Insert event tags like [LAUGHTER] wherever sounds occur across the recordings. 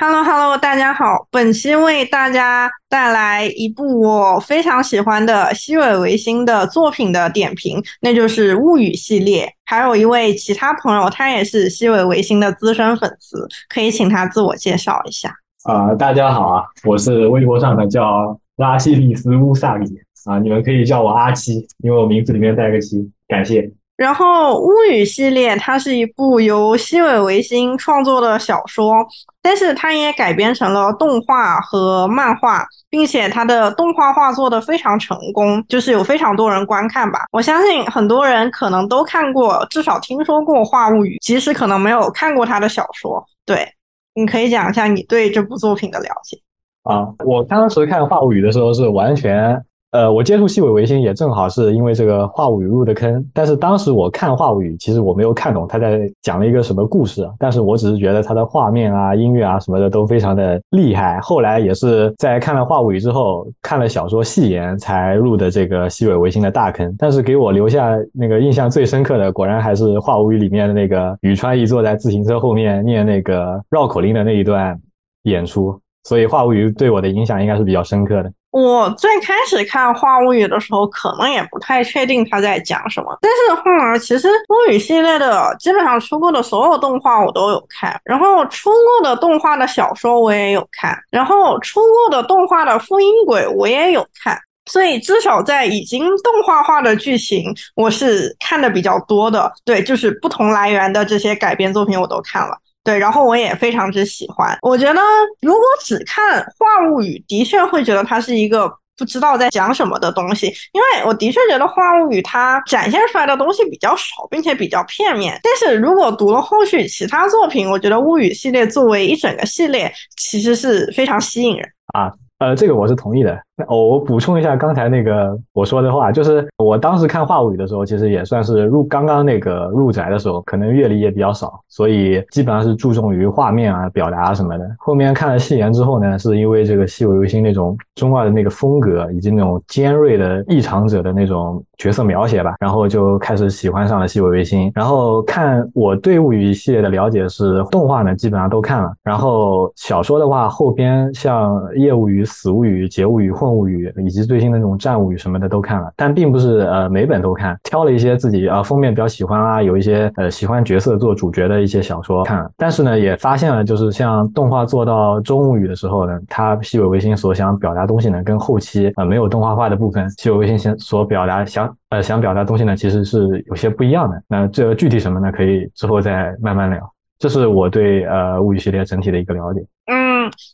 Hello Hello，大家好，本期为大家带来一部我非常喜欢的西尾维新的作品的点评，那就是《物语》系列。还有一位其他朋友，他也是西尾维新的资深粉丝，可以请他自我介绍一下。啊，大家好啊，我是微博上的叫拉西利斯乌萨里啊，你们可以叫我阿七，因为我名字里面带个七，感谢。然后，《物语》系列它是一部由西尾维新创作的小说，但是它也改编成了动画和漫画，并且它的动画化做的非常成功，就是有非常多人观看吧。我相信很多人可能都看过，至少听说过《画物语》，即使可能没有看过他的小说。对，你可以讲一下你对这部作品的了解啊。我当时看《画物语》的时候是完全。呃，我接触细尾维新也正好是因为这个画物语入的坑，但是当时我看画物语，其实我没有看懂他在讲了一个什么故事，但是我只是觉得他的画面啊、音乐啊什么的都非常的厉害。后来也是在看了画物语之后，看了小说细言才入的这个细尾维新的大坑。但是给我留下那个印象最深刻的，果然还是画物语里面的那个宇川一坐在自行车后面念那个绕口令的那一段演出，所以话物语对我的影响应该是比较深刻的。我最开始看《话物语》的时候，可能也不太确定他在讲什么。但是后来，其实《物语》系列的基本上出过的所有动画我都有看，然后出过的动画的小说我也有看，然后出过的动画的复音轨我也有看。所以至少在已经动画化的剧情，我是看的比较多的。对，就是不同来源的这些改编作品我都看了。对，然后我也非常之喜欢。我觉得如果只看《话物语》，的确会觉得它是一个不知道在讲什么的东西，因为我的确觉得《话物语》它展现出来的东西比较少，并且比较片面。但是如果读了后续其他作品，我觉得《物语》系列作为一整个系列，其实是非常吸引人啊。呃，这个我是同意的。我我补充一下刚才那个我说的话，就是我当时看《画物语》的时候，其实也算是入刚刚那个入宅的时候，可能阅历也比较少，所以基本上是注重于画面啊、表达什么的。后面看了戏言之后呢，是因为这个西尾维新那种中二的那个风格，以及那种尖锐的异常者的那种角色描写吧，然后就开始喜欢上了西尾维新。然后看我对物语系列的了解是动画呢，基本上都看了。然后小说的话，后边像夜物语。死物语、劫物语、混物语，以及最新的那种战物语什么的都看了，但并不是呃每本都看，挑了一些自己啊封面比较喜欢啊，有一些呃喜欢角色做主角的一些小说看。但是呢，也发现了，就是像动画做到中物语的时候呢，它西尾维新所想表达东西呢，跟后期呃没有动画化的部分，西尾维新想所表达想呃想表达东西呢，其实是有些不一样的。那这具体什么呢？可以之后再慢慢聊。这是我对呃物语系列整体的一个了解。嗯，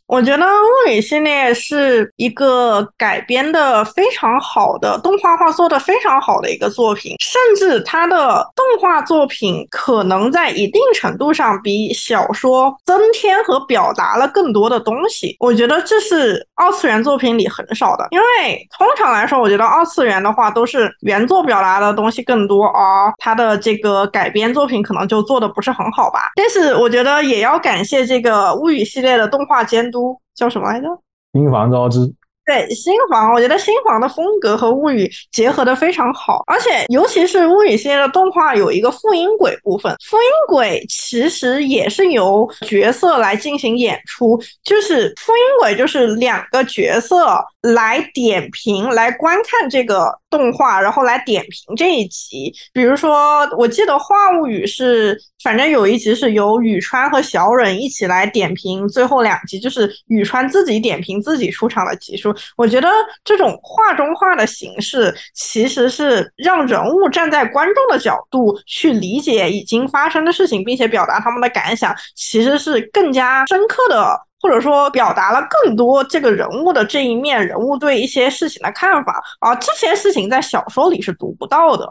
我觉得物语系列是一个改编的非常好的动画化做的非常好的一个作品，甚至它的动画作品可能在一定程度上比小说增添和表达了更多的东西。我觉得这是二次元作品里很少的，因为通常来说，我觉得二次元的话都是原作表达的东西更多，而它的这个改编作品可能就做的不是很好吧。但是我觉得也要感谢这个物语系列的。动画监督叫什么来着？新房昭之。对新房，我觉得新房的风格和物语结合的非常好，而且尤其是物语系列的动画有一个复音轨部分，复音轨其实也是由角色来进行演出，就是复音轨就是两个角色来点评、来观看这个动画，然后来点评这一集。比如说，我记得《画物语》是，反正有一集是由宇川和小忍一起来点评，最后两集就是宇川自己点评自己出场的集数。我觉得这种画中画的形式，其实是让人物站在观众的角度去理解已经发生的事情，并且表达他们的感想，其实是更加深刻的，或者说表达了更多这个人物的这一面，人物对一些事情的看法，而这些事情在小说里是读不到的。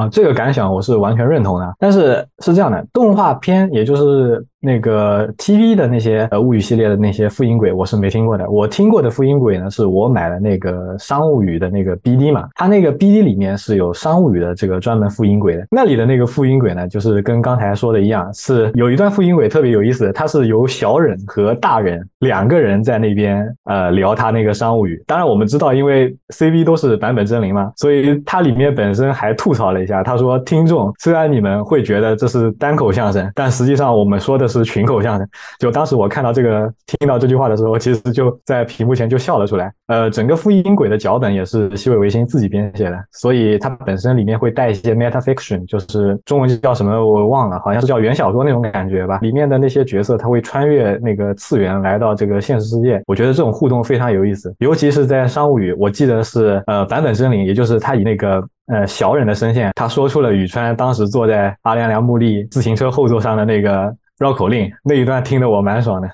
啊，这个感想我是完全认同的。但是是这样的，动画片也就是。那个 TV 的那些呃物语系列的那些复音轨我是没听过的，我听过的复音轨呢是我买了那个商务语的那个 BD 嘛，它那个 BD 里面是有商务语的这个专门复音轨的，那里的那个复音轨呢就是跟刚才说的一样，是有一段复音轨特别有意思，它是由小忍和大忍两个人在那边呃聊他那个商务语，当然我们知道因为 CV 都是版本真绫嘛，所以它里面本身还吐槽了一下，他说听众虽然你们会觉得这是单口相声，但实际上我们说的。是群口相声。就当时我看到这个，听到这句话的时候，其实就在屏幕前就笑了出来。呃，整个复音轨的脚本也是西尾维新自己编写的，所以它本身里面会带一些 meta fiction，就是中文叫什么我忘了，好像是叫原小说那种感觉吧。里面的那些角色他会穿越那个次元来到这个现实世界，我觉得这种互动非常有意思，尤其是在商务语，我记得是呃坂本真绫，也就是他以那个。呃，小忍的声线，他说出了宇川当时坐在阿良良木立自行车后座上的那个绕口令，那一段听得我蛮爽的。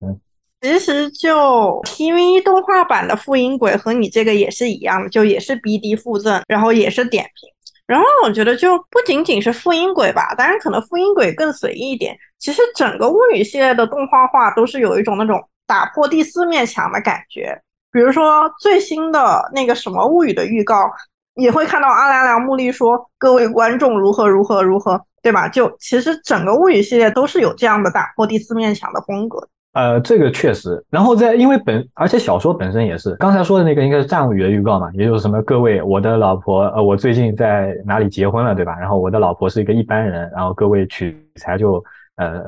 嗯，其实就 TV 动画版的复音轨和你这个也是一样的，就也是 BD 附赠，然后也是点评。然后我觉得就不仅仅是复音轨吧，当然可能复音轨更随意一点。其实整个物语系列的动画化都是有一种那种打破第四面墙的感觉。比如说最新的那个什么物语的预告。也会看到阿良良木立说各位观众如何如何如何，对吧？就其实整个物语系列都是有这样的打破第四面墙的风格。呃，这个确实。然后在因为本而且小说本身也是刚才说的那个应该是战物语的预告嘛，也就是什么各位我的老婆呃我最近在哪里结婚了，对吧？然后我的老婆是一个一般人，然后各位取材就呃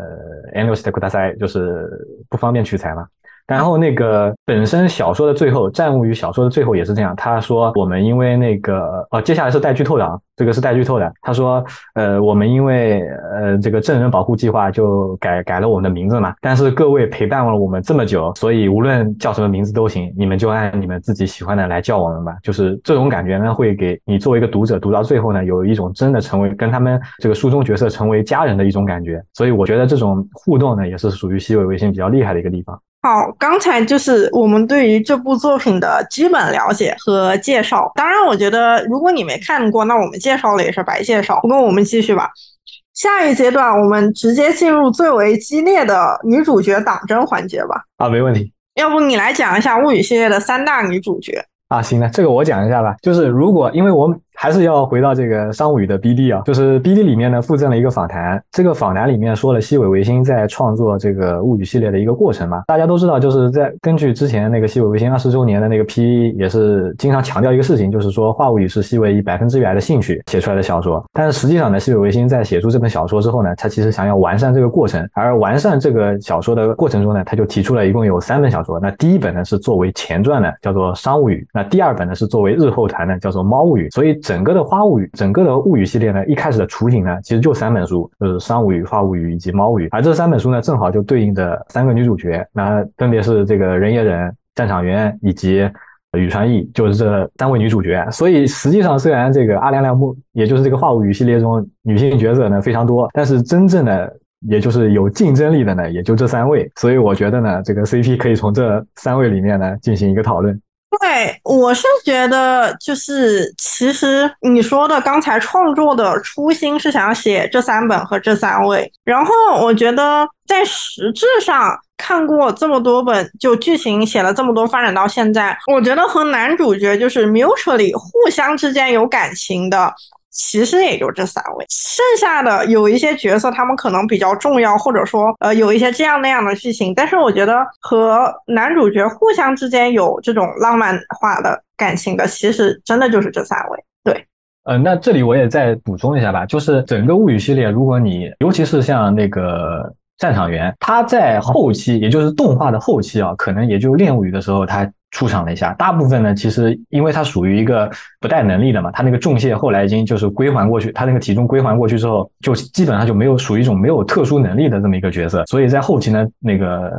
anyos de k u d a s a 就是不方便取材嘛。然后那个本身小说的最后，战物语小说的最后也是这样。他说我们因为那个哦，接下来是带剧透的啊，这个是带剧透的。他说呃，我们因为呃这个证人保护计划就改改了我们的名字嘛。但是各位陪伴了我们这么久，所以无论叫什么名字都行，你们就按你们自己喜欢的来叫我们吧。就是这种感觉呢，会给你作为一个读者读到最后呢，有一种真的成为跟他们这个书中角色成为家人的一种感觉。所以我觉得这种互动呢，也是属于西尾维新比较厉害的一个地方。好，刚才就是我们对于这部作品的基本了解和介绍。当然，我觉得如果你没看过，那我们介绍了也是白介绍。不过我们继续吧，下一阶段我们直接进入最为激烈的女主角党争环节吧。啊，没问题。要不你来讲一下物语系列的三大女主角？啊，行了，这个我讲一下吧。就是如果因为我们。还是要回到这个商务语的 BD 啊，就是 BD 里面呢附赠了一个访谈，这个访谈里面说了西尾维新在创作这个物语系列的一个过程嘛。大家都知道，就是在根据之前那个西尾维新二十周年的那个 P，也是经常强调一个事情，就是说话物语是西尾以百分之百的兴趣写出来的小说。但是实际上呢，西尾维新在写出这本小说之后呢，他其实想要完善这个过程，而完善这个小说的过程中呢，他就提出了一共有三本小说。那第一本呢是作为前传的，叫做商务语；那第二本呢是作为日后传的，叫做猫物语。所以整个的花物语。整个的物语系列呢，一开始的雏形呢，其实就三本书，就是商物语、化物语以及猫物语。而这三本书呢，正好就对应着三个女主角，那分别是这个人野忍、战场原以及羽川义，就是这三位女主角。所以实际上，虽然这个阿良良木，也就是这个化物语系列中女性角色呢非常多，但是真正的也就是有竞争力的呢，也就这三位。所以我觉得呢，这个 CP 可以从这三位里面呢进行一个讨论。对，我是觉得，就是其实你说的刚才创作的初心是想写这三本和这三位，然后我觉得在实质上看过这么多本，就剧情写了这么多，发展到现在，我觉得和男主角就是 mutually 互相之间有感情的。其实也就这三位，剩下的有一些角色，他们可能比较重要，或者说，呃，有一些这样那样的剧情。但是我觉得和男主角互相之间有这种浪漫化的感情的，其实真的就是这三位。对，呃，那这里我也再补充一下吧，就是整个物语系列，如果你尤其是像那个战场员，他在后期，也就是动画的后期啊，可能也就练物语的时候，他。出场了一下，大部分呢，其实因为他属于一个不带能力的嘛，他那个重谢后来已经就是归还过去，他那个体重归还过去之后，就基本上就没有属于一种没有特殊能力的这么一个角色，所以在后期呢，那个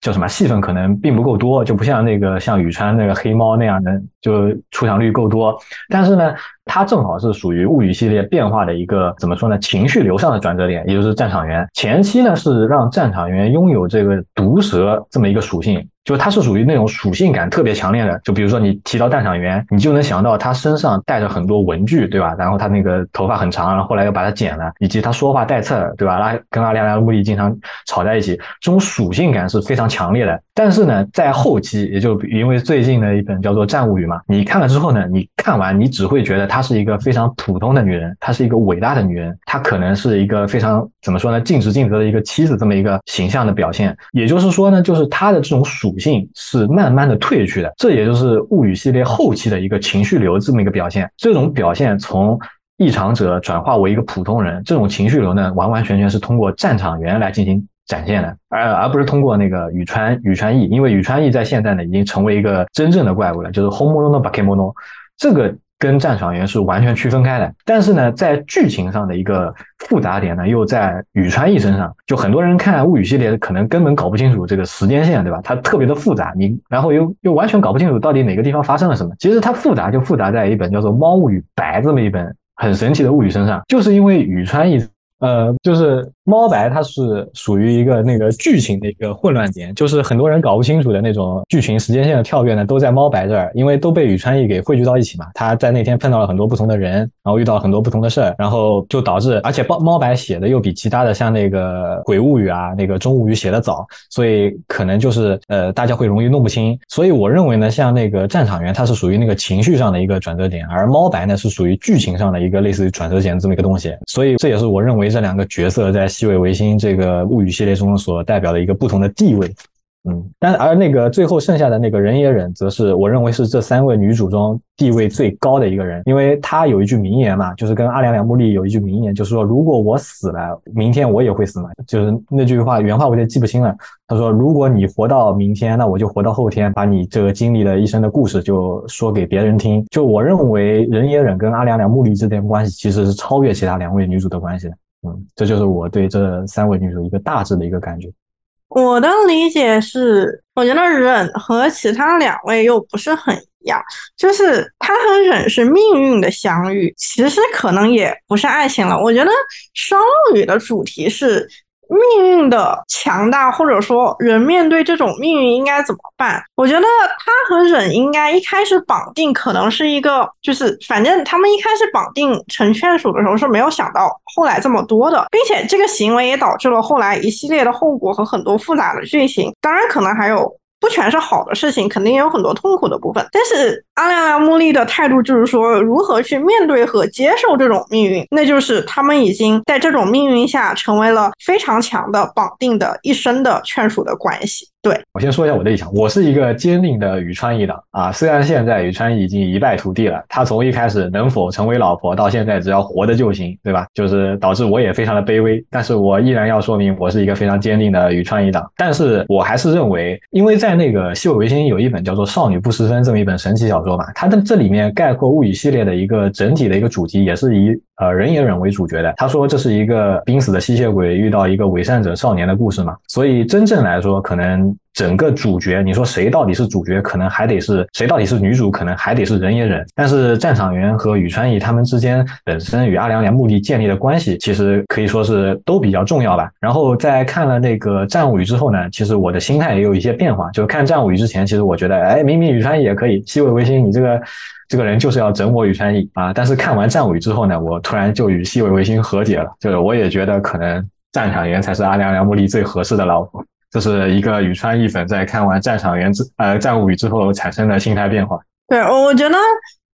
叫什么戏份可能并不够多，就不像那个像宇川那个黑猫那样的就出场率够多，但是呢，它正好是属于物语系列变化的一个怎么说呢，情绪流上的转折点，也就是战场员前期呢是让战场员拥有这个毒蛇这么一个属性。就它是属于那种属性感特别强烈的，就比如说你提到战场员，你就能想到他身上带着很多文具，对吧？然后他那个头发很长，然后后来又把它剪了，以及他说话带刺儿，对吧？他跟阿良良木里经常吵在一起，这种属性感是非常强烈的。但是呢，在后期，也就因为最近的一本叫做《战物语》嘛，你看了之后呢，你看完你只会觉得她是一个非常普通的女人，她是一个伟大的女人，她可能是一个非常怎么说呢，尽职尽责的一个妻子这么一个形象的表现。也就是说呢，就是她的这种属。性是慢慢的褪去的，这也就是物语系列后期的一个情绪流这么一个表现。这种表现从异常者转化为一个普通人，这种情绪流呢，完完全全是通过战场员来进行展现的，而而不是通过那个宇川宇川义，因为宇川义在现在呢已经成为一个真正的怪物了，就是 Homono no Bakemono，这个。跟战场员是完全区分开的，但是呢，在剧情上的一个复杂点呢，又在宇川一身上。就很多人看物语系列，可能根本搞不清楚这个时间线，对吧？它特别的复杂，你然后又又完全搞不清楚到底哪个地方发生了什么。其实它复杂就复杂在一本叫做《猫物语白》这么一本很神奇的物语身上，就是因为宇川一。呃，就是猫白，它是属于一个那个剧情的一个混乱点，就是很多人搞不清楚的那种剧情时间线的跳跃呢，都在猫白这儿，因为都被宇川义给汇聚到一起嘛。他在那天碰到了很多不同的人，然后遇到了很多不同的事儿，然后就导致，而且猫猫白写的又比其他的像那个鬼物语啊、那个中物语写的早，所以可能就是呃大家会容易弄不清。所以我认为呢，像那个战场员，它是属于那个情绪上的一个转折点，而猫白呢是属于剧情上的一个类似于转折点这么一个东西。所以这也是我认为。这两个角色在西尾维新这个物语系列中所代表的一个不同的地位，嗯，但而那个最后剩下的那个人也忍，则是我认为是这三位女主中地位最高的一个人，因为她有一句名言嘛，就是跟阿良良木利有一句名言，就是说如果我死了，明天我也会死嘛，就是那句话原话我就记不清了。他说如果你活到明天，那我就活到后天，把你这个经历的一生的故事就说给别人听。就我认为人也忍跟阿良良木利之间关系其实是超越其他两位女主的关系的。嗯，这就是我对这三位女主一个大致的一个感觉。我的理解是，我觉得忍和其他两位又不是很一样，就是他和忍是命运的相遇，其实可能也不是爱情了。我觉得双鱼的主题是。命运的强大，或者说人面对这种命运应该怎么办？我觉得他和忍应该一开始绑定，可能是一个，就是反正他们一开始绑定成眷属的时候是没有想到后来这么多的，并且这个行为也导致了后来一系列的后果和很多复杂的剧情。当然，可能还有。不全是好的事情，肯定也有很多痛苦的部分。但是阿亮亮木利的态度就是说，如何去面对和接受这种命运，那就是他们已经在这种命运下成为了非常强的绑定的一生的劝属的关系。对我先说一下我的立场，我是一个坚定的宇川一党啊。虽然现在宇川已经一败涂地了，他从一开始能否成为老婆，到现在只要活着就行，对吧？就是导致我也非常的卑微，但是我依然要说明我是一个非常坚定的宇川一党。但是我还是认为，因为在那个西尾维新有一本叫做《少女不失分》这么一本神奇小说嘛，它的这里面概括物语系列的一个整体的一个主题，也是以呃人也忍为主角的。他说这是一个濒死的吸血鬼遇到一个伪善者少年的故事嘛，所以真正来说可能。整个主角，你说谁到底是主角？可能还得是谁到底是女主？可能还得是人也忍。但是战场员和宇川义他们之间本身与阿良良目的建立的关系，其实可以说是都比较重要吧。然后在看了那个战物语之后呢，其实我的心态也有一些变化。就是看战物语之前，其实我觉得，哎，明明宇川义也可以，西尾维新，你这个这个人就是要整我宇川义啊。但是看完战舞语之后呢，我突然就与西尾维新和解了，就是我也觉得可能战场员才是阿良良目的最合适的老婆。这是一个宇川义粉在看完《战场原之呃战物语》之后产生的心态变化。对，我觉得，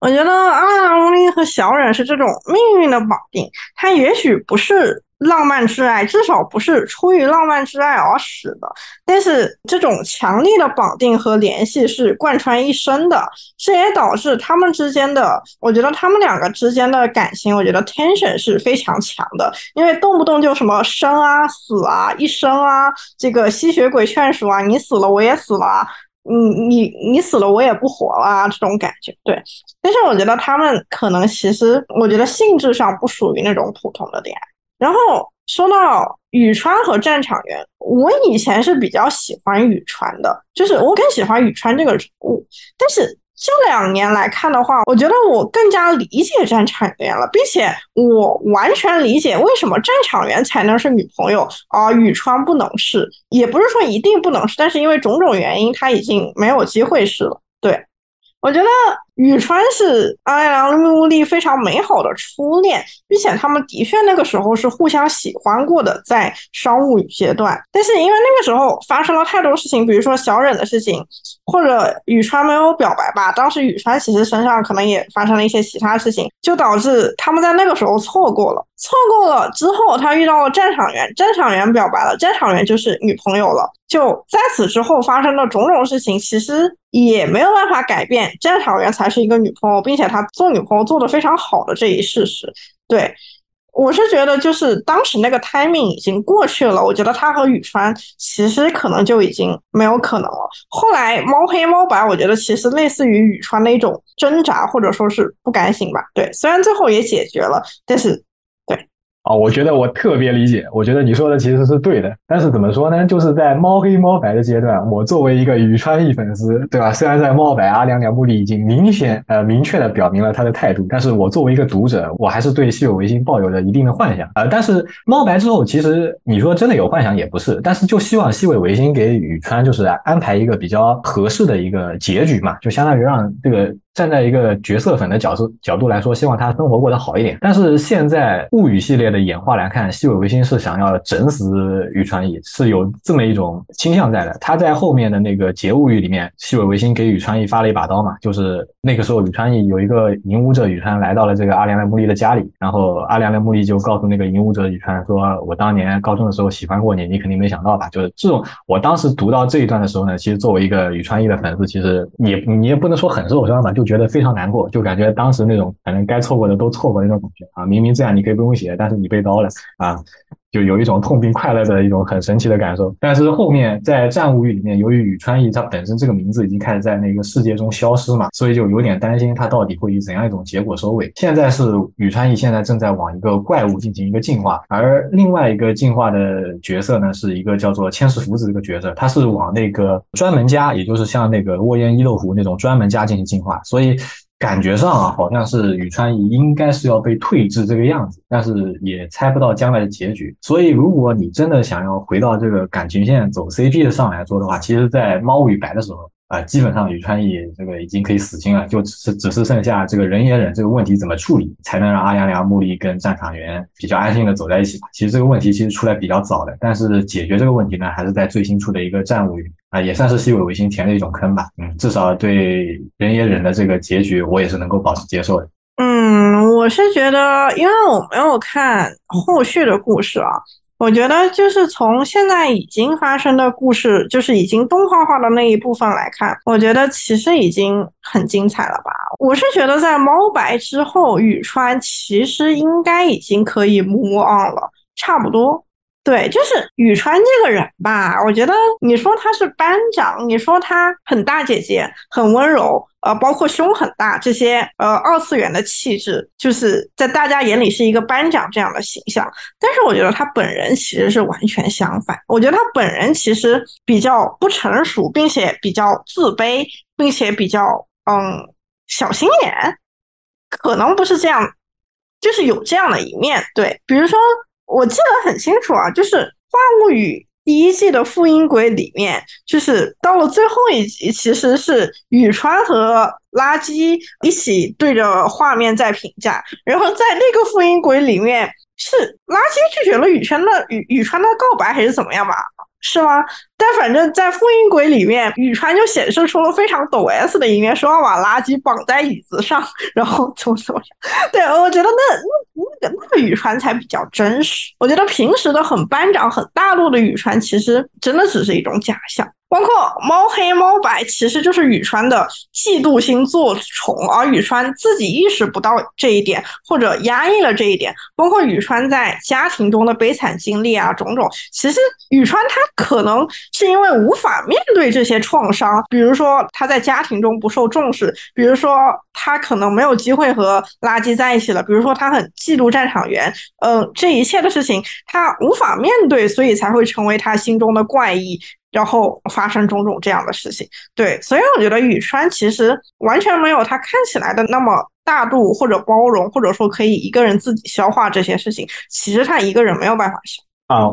我觉得阿拉龙利和小忍是这种命运的绑定，他也许不是。浪漫之爱至少不是出于浪漫之爱而死的，但是这种强力的绑定和联系是贯穿一生的，这也导致他们之间的，我觉得他们两个之间的感情，我觉得 tension 是非常强的，因为动不动就什么生啊、死啊、一生啊，这个吸血鬼劝说啊，你死了我也死了，你你你死了我也不活了这种感觉，对。但是我觉得他们可能其实，我觉得性质上不属于那种普通的恋爱。然后说到宇川和战场员，我以前是比较喜欢宇川的，就是我更喜欢宇川这个人物。但是这两年来看的话，我觉得我更加理解战场员了，并且我完全理解为什么战场员才能是女朋友，而宇川不能是。也不是说一定不能是，但是因为种种原因，他已经没有机会是了。对我觉得。宇川是阿良木利非常美好的初恋，并且他们的确那个时候是互相喜欢过的，在商务阶段。但是因为那个时候发生了太多事情，比如说小忍的事情，或者宇川没有表白吧，当时宇川其实身上可能也发生了一些其他事情，就导致他们在那个时候错过了。错过了之后，他遇到了战场员，战场员表白了，战场员就是女朋友了。就在此之后发生的种种事情，其实也没有办法改变战场员才。还是一个女朋友，并且他做女朋友做的非常好的这一事实，对我是觉得就是当时那个 timing 已经过去了，我觉得他和宇川其实可能就已经没有可能了。后来猫黑猫白，我觉得其实类似于宇川的一种挣扎或者说是不甘心吧。对，虽然最后也解决了，但是。啊，我觉得我特别理解，我觉得你说的其实是对的。但是怎么说呢？就是在猫黑猫白的阶段，我作为一个宇川一粉丝，对吧？虽然在猫白阿良良木里已经明显呃明确的表明了他的态度，但是我作为一个读者，我还是对西尾维新抱有着一定的幻想啊。但是猫白之后，其实你说真的有幻想也不是，但是就希望西尾维新给宇川就是安排一个比较合适的一个结局嘛，就相当于让这个。站在一个角色粉的角度角度来说，希望他生活过得好一点。但是现在物语系列的演化来看，西尾维新是想要整死宇川义，是有这么一种倾向在的。他在后面的那个结物语里面，西尾维新给宇川义发了一把刀嘛，就是那个时候宇川义有一个影武者宇川来到了这个阿良良木利的家里，然后阿良良木利就告诉那个影武者宇川说：“我当年高中的时候喜欢过你，你肯定没想到吧？”就是这种，我当时读到这一段的时候呢，其实作为一个宇川义的粉丝，其实你你也不能说很受伤吧，就。觉得非常难过，就感觉当时那种反正该错过的都错过那种感觉啊！明明这样你可以不用写，但是你被刀了啊！就有一种痛并快乐的一种很神奇的感受，但是后面在战无语里面，由于宇川义他本身这个名字已经开始在那个世界中消失嘛，所以就有点担心他到底会以怎样一种结果收尾。现在是宇川义现在正在往一个怪物进行一个进化，而另外一个进化的角色呢，是一个叫做千世福子这个角色，他是往那个专门家，也就是像那个沃烟一漏湖那种专门家进行进化，所以。感觉上啊，好像是宇川仪应该是要被退至这个样子，但是也猜不到将来的结局。所以，如果你真的想要回到这个感情线走 CP 的上来说的话，其实，在猫与白的时候啊，基本上宇川义这个已经可以死心了，就只是只是剩下这个人也忍这个问题怎么处理，才能让阿良良、木利跟战场员比较安心的走在一起吧。其实这个问题其实出来比较早的，但是解决这个问题呢，还是在最新出的一个战务语。啊，也算是西尾维新填的一种坑吧。嗯，至少对人也忍的这个结局，我也是能够保持接受的。嗯，我是觉得，因为我没有看后续的故事啊，我觉得就是从现在已经发生的故事，就是已经动画化的那一部分来看，我觉得其实已经很精彩了吧。我是觉得在猫白之后，宇川其实应该已经可以 move on 了，差不多。对，就是宇川这个人吧，我觉得你说他是班长，你说他很大姐姐，很温柔，呃，包括胸很大这些，呃，二次元的气质，就是在大家眼里是一个班长这样的形象。但是我觉得他本人其实是完全相反，我觉得他本人其实比较不成熟，并且比较自卑，并且比较嗯小心眼，可能不是这样，就是有这样的一面。对，比如说。我记得很清楚啊，就是《花物语》第一季的复音轨里面，就是到了最后一集，其实是宇川和垃圾一起对着画面在评价，然后在那个复音轨里面，是垃圾拒绝了宇川的宇宇川的告白，还是怎么样吧？是吗？但反正在复音轨里面，宇川就显示出了非常抖 S 的一面，说要把垃圾绑在椅子上，然后怎么怎么样。对，我觉得那那那个那个宇川才比较真实。我觉得平时的很班长、很大陆的宇川，其实真的只是一种假象。包括猫黑猫白，其实就是宇川的嫉妒心作宠，而宇川自己意识不到这一点，或者压抑了这一点。包括宇川在家庭中的悲惨经历啊，种种，其实宇川他可能是因为无法面对这些创伤，比如说他在家庭中不受重视，比如说他可能没有机会和垃圾在一起了，比如说他很嫉妒战场员，嗯，这一切的事情他无法面对，所以才会成为他心中的怪异。然后发生种种这样的事情，对，所以我觉得宇川其实完全没有他看起来的那么大度或者包容，或者说可以一个人自己消化这些事情。其实他一个人没有办法消。啊，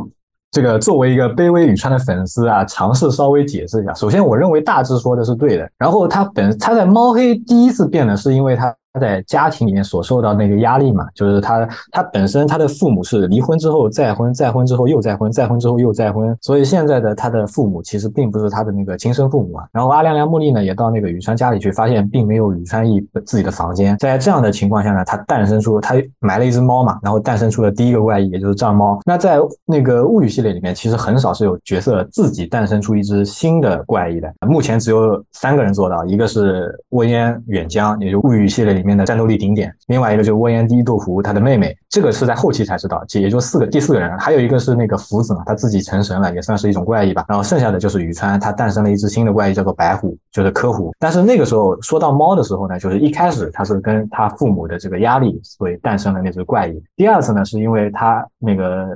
这个作为一个卑微宇川的粉丝啊，尝试稍微解释一下。首先，我认为大致说的是对的。然后他本他在猫黑第一次变的是因为他。他在家庭里面所受到那个压力嘛，就是他他本身他的父母是离婚之后再婚，再婚之后又再婚，再婚之后又再婚，所以现在的他的父母其实并不是他的那个亲生父母啊。然后阿良良木利呢也到那个宇川家里去，发现并没有宇川义自己的房间。在这样的情况下呢，他诞生出他埋了一只猫嘛，然后诞生出了第一个怪异，也就是藏猫。那在那个物语系列里面，其实很少是有角色自己诞生出一只新的怪异的。目前只有三个人做到，一个是沃烟远江，也就物语系列里。里面的战斗力顶点。另外一个就是温言低豆腐他的妹妹，这个是在后期才知道，也就四个第四个人，还有一个是那个福子嘛，他自己成神了，也算是一种怪异吧。然后剩下的就是宇川，他诞生了一只新的怪异，叫做白虎，就是科虎。但是那个时候说到猫的时候呢，就是一开始他是跟他父母的这个压力，所以诞生了那只怪异。第二次呢，是因为他那个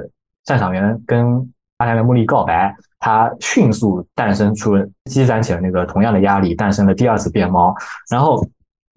战场员跟阿良良木利告白。他迅速诞生出，积攒起了那个同样的压力，诞生了第二次变猫。然后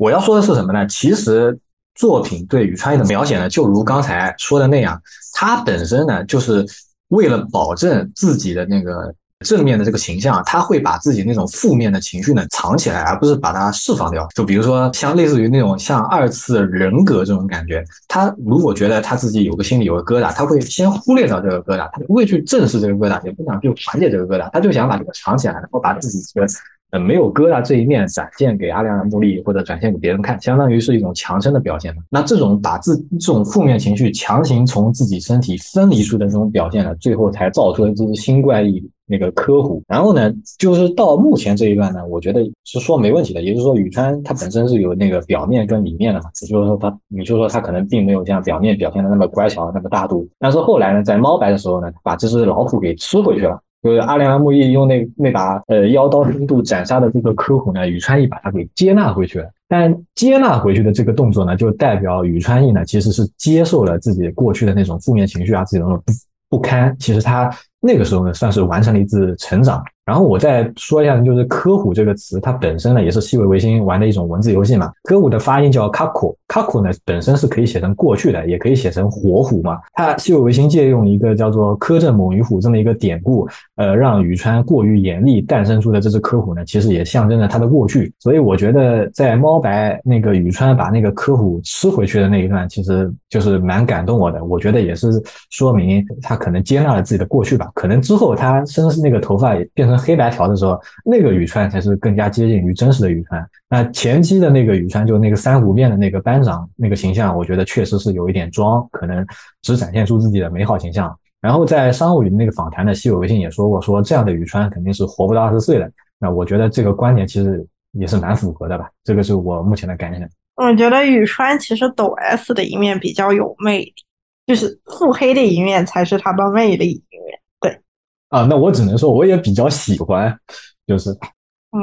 我要说的是什么呢？其实作品对宇川一的描写呢，就如刚才说的那样，他本身呢，就是为了保证自己的那个。正面的这个形象，他会把自己那种负面的情绪呢藏起来，而不是把它释放掉。就比如说像类似于那种像二次人格这种感觉，他如果觉得他自己有个心里有个疙瘩，他会先忽略掉这个疙瘩，他不会去正视这个疙瘩，也不想去缓解这个疙瘩，他就想把这个藏起来，然后把自己这个呃没有疙瘩这一面展现给阿良木力或者展现给别人看，相当于是一种强撑的表现嘛。那这种把自这种负面情绪强行从自己身体分离出的这种表现呢，最后才造出了这只新怪异。那个科虎，然后呢，就是到目前这一段呢，我觉得是说没问题的。也就是说，宇川他本身是有那个表面跟里面的嘛，也就是说他，你就说他可能并没有像表面表现的那么乖巧，那么大度。但是后来呢，在猫白的时候呢，把这只老虎给吃回去了。就是阿良木易用那那把呃妖刀深度斩杀的这个科虎呢，宇川义把他给接纳回去了。但接纳回去的这个动作呢，就代表宇川义呢其实是接受了自己过去的那种负面情绪啊，自己的那种不不堪。其实他。那个时候呢，算是完成了一次成长。然后我再说一下，就是“科虎”这个词，它本身呢也是西尾维新玩的一种文字游戏嘛。科虎的发音叫卡库，卡库呢本身是可以写成过去的，也可以写成火虎嘛。它西尾维新借用一个叫做“苛政猛于虎”这么一个典故，呃，让宇川过于严厉，诞生出的这只科虎呢，其实也象征着他的过去。所以我觉得在猫白那个宇川把那个科虎吃回去的那一段，其实就是蛮感动我的。我觉得也是说明他可能接纳了自己的过去吧。可能之后他身那个头发也变成。黑白条的时候，那个羽川才是更加接近于真实的羽川。那前期的那个羽川，就那个三五面的那个班长那个形象，我觉得确实是有一点装，可能只展现出自己的美好形象。然后在商务里的那个访谈的西有维信也说过，说这样的羽川肯定是活不到二十岁的。那我觉得这个观点其实也是蛮符合的吧。这个是我目前的感想。我觉得羽川其实抖 S 的一面比较有魅力，就是腹黑的一面才是他的魅力一面。啊，那我只能说我也比较喜欢，就是，嗯，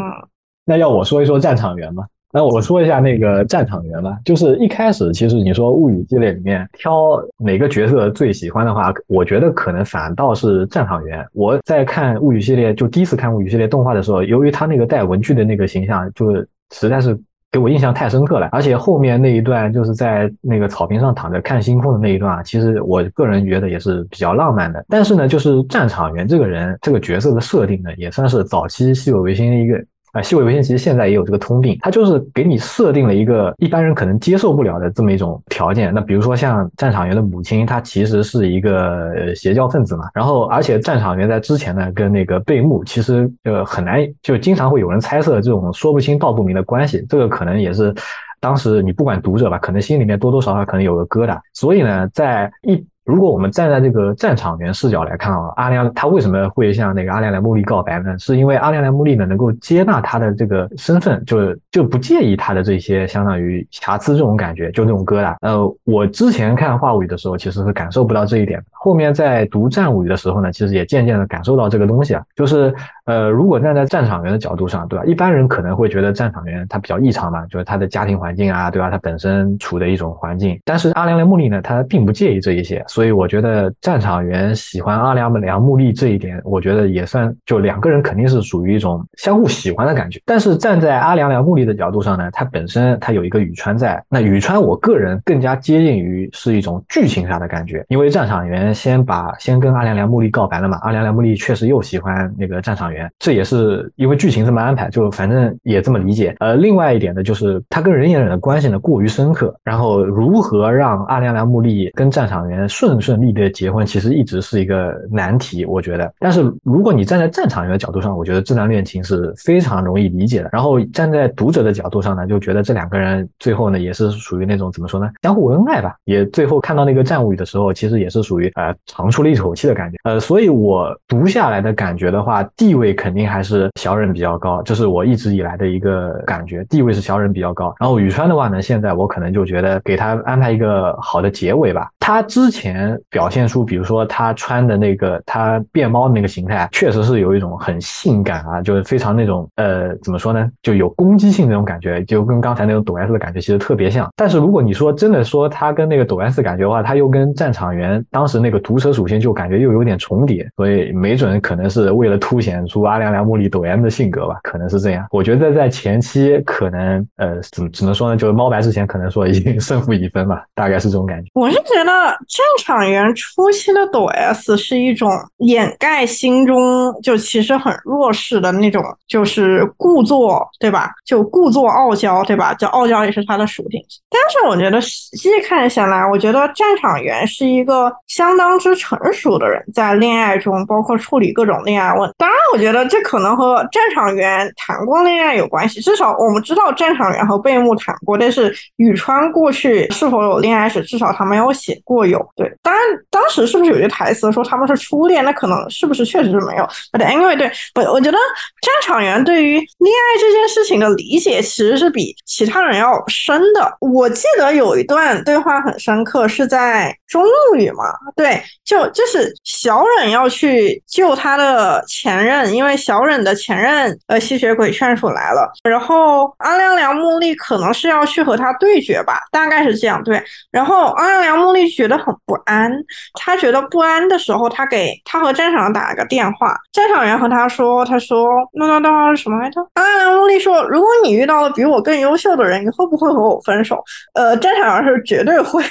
那要我说一说战场员嘛？那我说一下那个战场员吧。就是一开始，其实你说物语系列里面挑哪个角色最喜欢的话，我觉得可能反倒是战场员。我在看物语系列，就第一次看物语系列动画的时候，由于他那个带文具的那个形象，就实在是。我印象太深刻了，而且后面那一段就是在那个草坪上躺着看星空的那一段啊，其实我个人觉得也是比较浪漫的。但是呢，就是战场员这个人这个角色的设定呢，也算是早期西游维新的一个。啊，西尾维新其实现在也有这个通病，他就是给你设定了一个一般人可能接受不了的这么一种条件。那比如说像战场员的母亲，她其实是一个邪教分子嘛。然后，而且战场员在之前呢，跟那个贝木其实呃很难，就经常会有人猜测这种说不清道不明的关系。这个可能也是当时你不管读者吧，可能心里面多多少少可能有个疙瘩。所以呢，在一。如果我们站在这个战场员视角来看啊，阿良他为什么会向那个阿良良木利告白呢？是因为阿良良木利呢能够接纳他的这个身份，就就不介意他的这些相当于瑕疵这种感觉，就那种疙瘩。呃，我之前看话物语的时候，其实是感受不到这一点。后面在读战物语的时候呢，其实也渐渐的感受到这个东西啊，就是呃，如果站在战场员的角度上，对吧？一般人可能会觉得战场员他比较异常嘛，就是他的家庭环境啊，对吧？他本身处的一种环境。但是阿良良木利呢，他并不介意这一些。所以我觉得战场员喜欢阿良良木利这一点，我觉得也算就两个人肯定是属于一种相互喜欢的感觉。但是站在阿良良木利的角度上呢，他本身他有一个宇川在，那宇川我个人更加接近于是一种剧情上的感觉，因为战场员先把先跟阿良良木利告白了嘛，阿良良木利确实又喜欢那个战场员，这也是因为剧情这么安排，就反正也这么理解。呃，另外一点呢，就是他跟人眼忍的关系呢过于深刻，然后如何让阿良良木利跟战场员顺。顺顺利利的结婚，其实一直是一个难题，我觉得。但是如果你站在战场员的角度上，我觉得这段恋情是非常容易理解的。然后站在读者的角度上呢，就觉得这两个人最后呢，也是属于那种怎么说呢，相互恩爱吧。也最后看到那个战物语的时候，其实也是属于呃长出了一口气的感觉。呃，所以我读下来的感觉的话，地位肯定还是小忍比较高，这是我一直以来的一个感觉，地位是小忍比较高。然后宇川的话呢，现在我可能就觉得给他安排一个好的结尾吧。他之前表现出，比如说他穿的那个他变猫的那个形态，确实是有一种很性感啊，就是非常那种呃怎么说呢，就有攻击性那种感觉，就跟刚才那种抖 S 的感觉其实特别像。但是如果你说真的说他跟那个抖 S 感觉的话，他又跟战场员当时那个毒蛇属性就感觉又有点重叠，所以没准可能是为了凸显出阿凉凉木里抖 M 的性格吧，可能是这样。我觉得在前期可能呃怎么只能说呢，就是猫白之前可能说已经胜负已分吧，大概是这种感觉。我是觉得战场场员初期的抖 S 是一种掩盖心中就其实很弱势的那种，就是故作对吧？就故作傲娇对吧？就傲娇也是他的属性。但是我觉得实际看下来，我觉得战场员是一个相当之成熟的人，在恋爱中包括处理各种恋爱问。当然，我觉得这可能和战场员谈过恋爱有关系。至少我们知道战场员和贝木谈过，但是宇川过去是否有恋爱史，至少他没有写过有。对，当然当时是不是有些台词说他们是初恋？那可能是不是确实是没有。不对，因为对不，我觉得战场员对于恋爱这件事情的理解其实是比其他人要深的。我记得有一段对话很深刻，是在中语嘛？对，就就是小忍要去救他的前任，因为小忍的前任呃吸血鬼劝出来了，然后阿亮良木利可能是要去和他对决吧，大概是这样。对，然后阿亮良木利觉得很不安，他觉得不安的时候，他给他和战场打了个电话，战场员和他说，他说那那那是什么来着？啊，茉莉说，如果你遇到了比我更优秀的人，你会不会和我分手？呃，战场员是绝对会。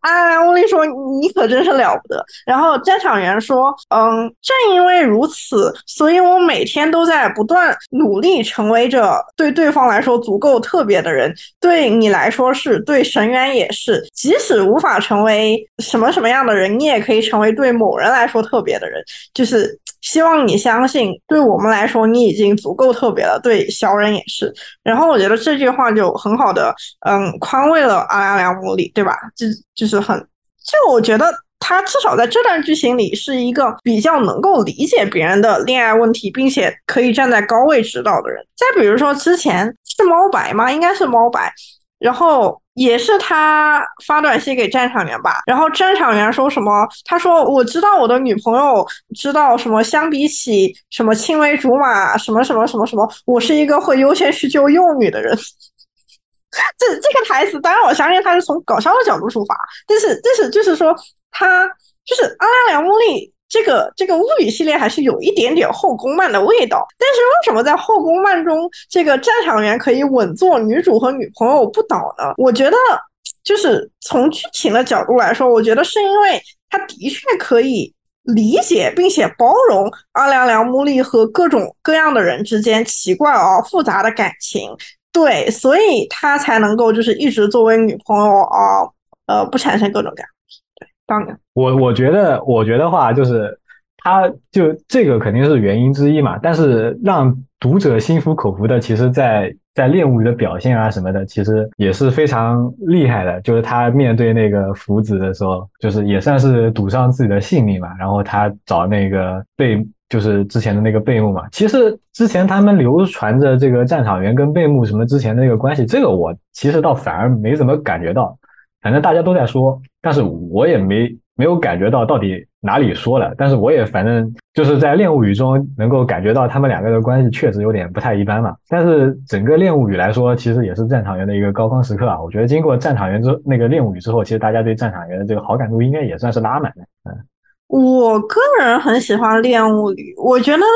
哎，乌力说你可真是了不得。然后战场员说，嗯，正因为如此，所以我每天都在不断努力，成为着对对方来说足够特别的人。对你来说是，对神源也是。即使无法成为什么什么样的人，你也可以成为对某人来说特别的人。就是希望你相信，对我们来说你已经足够特别了。对小人也是。然后我觉得这句话就很好的，嗯，宽慰了阿拉良母里，对吧？就就是很，就我觉得他至少在这段剧情里是一个比较能够理解别人的恋爱问题，并且可以站在高位指导的人。再比如说之前是猫白吗？应该是猫白，然后也是他发短信给战场员吧，然后战场员说什么？他说我知道我的女朋友知道什么，相比起什么青梅竹马，什么什么什么什么，我是一个会优先去救幼女的人。[LAUGHS] 这这个台词，当然我相信他是从搞笑的角度出发，但是但是就是说，他就是阿拉良木利这个这个物语系列还是有一点点后宫漫的味道。但是为什么在后宫漫中，这个战场员可以稳坐女主和女朋友不倒呢？我觉得就是从剧情的角度来说，我觉得是因为他的确可以理解并且包容阿良良木利和各种各样的人之间奇怪而复杂的感情。对，所以他才能够就是一直作为女朋友啊，呃，不产生各种各样。对，当然，我我觉得，我觉得话就是，他就这个肯定是原因之一嘛。但是让读者心服口服的，其实，在在恋物里的表现啊什么的，其实也是非常厉害的。就是他面对那个福子的时候，就是也算是赌上自己的性命嘛。然后他找那个被。就是之前的那个贝木嘛，其实之前他们流传着这个战场员跟贝木什么之前的那个关系，这个我其实倒反而没怎么感觉到，反正大家都在说，但是我也没没有感觉到到底哪里说了，但是我也反正就是在恋物语中能够感觉到他们两个的关系确实有点不太一般嘛。但是整个恋物语来说，其实也是战场员的一个高光时刻啊。我觉得经过战场员之那个恋物语之后，其实大家对战场员的这个好感度应该也算是拉满的，嗯。我个人很喜欢《恋物语》，我觉得《恋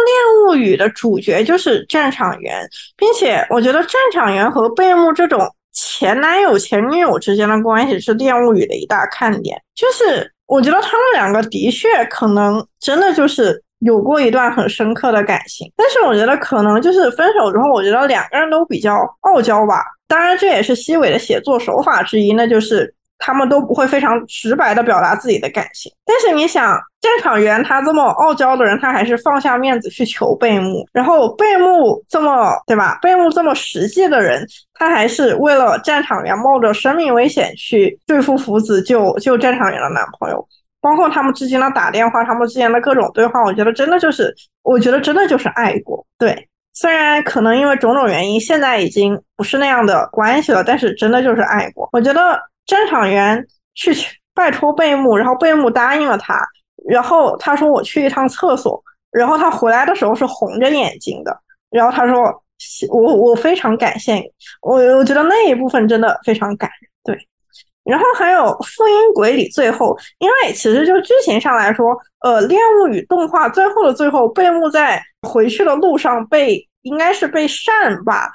物语》的主角就是战场员，并且我觉得战场员和贝木这种前男友、前女友之间的关系是《恋物语》的一大看点。就是我觉得他们两个的确可能真的就是有过一段很深刻的感情，但是我觉得可能就是分手之后，我觉得两个人都比较傲娇吧。当然，这也是西尾的写作手法之一，那就是。他们都不会非常直白的表达自己的感情。但是你想，战场员他这么傲娇的人，他还是放下面子去求贝木，然后贝木这么对吧？贝木这么实际的人，他还是为了战场员冒着生命危险去对付福子救救战场员的男朋友。包括他们之间的打电话，他们之间的各种对话，我觉得真的就是，我觉得真的就是爱过。对，虽然可能因为种种原因，现在已经不是那样的关系了，但是真的就是爱过。我觉得战场员去拜托贝木，然后贝木答应了他，然后他说我去一趟厕所，然后他回来的时候是红着眼睛的，然后他说我我非常感谢你，我我觉得那一部分真的非常感人。对。然后还有《复音鬼》里最后，因为其实就剧情上来说，呃，《恋物语》动画最后的最后，贝木在回去的路上被应该是被善吧，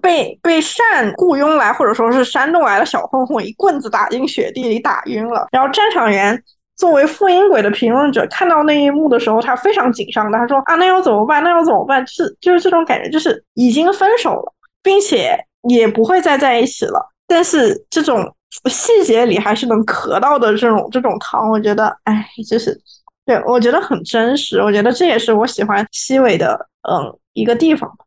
被被善雇佣来或者说是山东来的小混混一棍子打进雪地里打晕了。然后战场员作为《复音鬼》的评论者看到那一幕的时候，他非常紧张的，他说啊，那要怎么办？那要怎么办？是就是这种感觉，就是已经分手了，并且也不会再在一起了，但是这种。细节里还是能咳到的这种这种糖，我觉得，哎，就是对我觉得很真实。我觉得这也是我喜欢西尾的嗯一个地方。吧，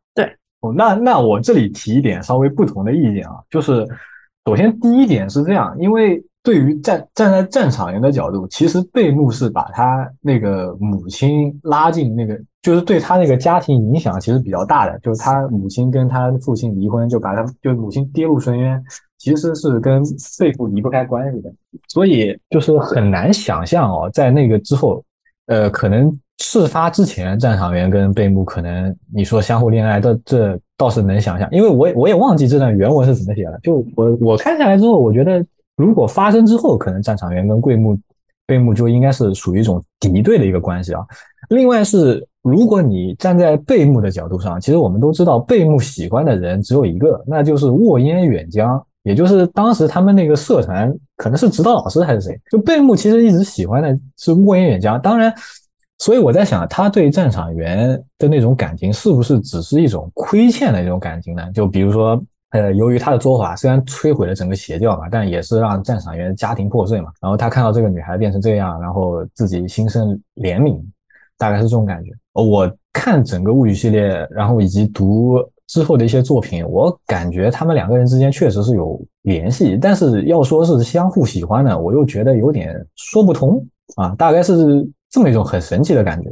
哦，那那我这里提一点稍微不同的意见啊，就是首先第一点是这样，因为。对于站站在战场人的角度，其实贝木是把他那个母亲拉进那个，就是对他那个家庭影响其实比较大的。就是他母亲跟他父亲离婚，就把他就母亲跌入深渊，其实是跟贝父离不开关系的。所以就是很难想象哦，在那个之后，呃，可能事发之前，战场员跟贝木可能你说相互恋爱，这这倒是能想象，因为我我也忘记这段原文是怎么写的。就我我看下来之后，我觉得。如果发生之后，可能战场员跟桂木、贝木就应该是属于一种敌对的一个关系啊。另外是，如果你站在贝木的角度上，其实我们都知道，贝木喜欢的人只有一个，那就是沃烟远江，也就是当时他们那个社团可能是指导老师还是谁，就贝木其实一直喜欢的是莫言远江。当然，所以我在想，他对战场员的那种感情，是不是只是一种亏欠的那种感情呢？就比如说。呃，由于他的做法虽然摧毁了整个邪教嘛，但也是让战场员家庭破碎嘛。然后他看到这个女孩变成这样，然后自己心生怜悯，大概是这种感觉。我看整个物语系列，然后以及读之后的一些作品，我感觉他们两个人之间确实是有联系，但是要说是相互喜欢的，我又觉得有点说不通啊。大概是这么一种很神奇的感觉。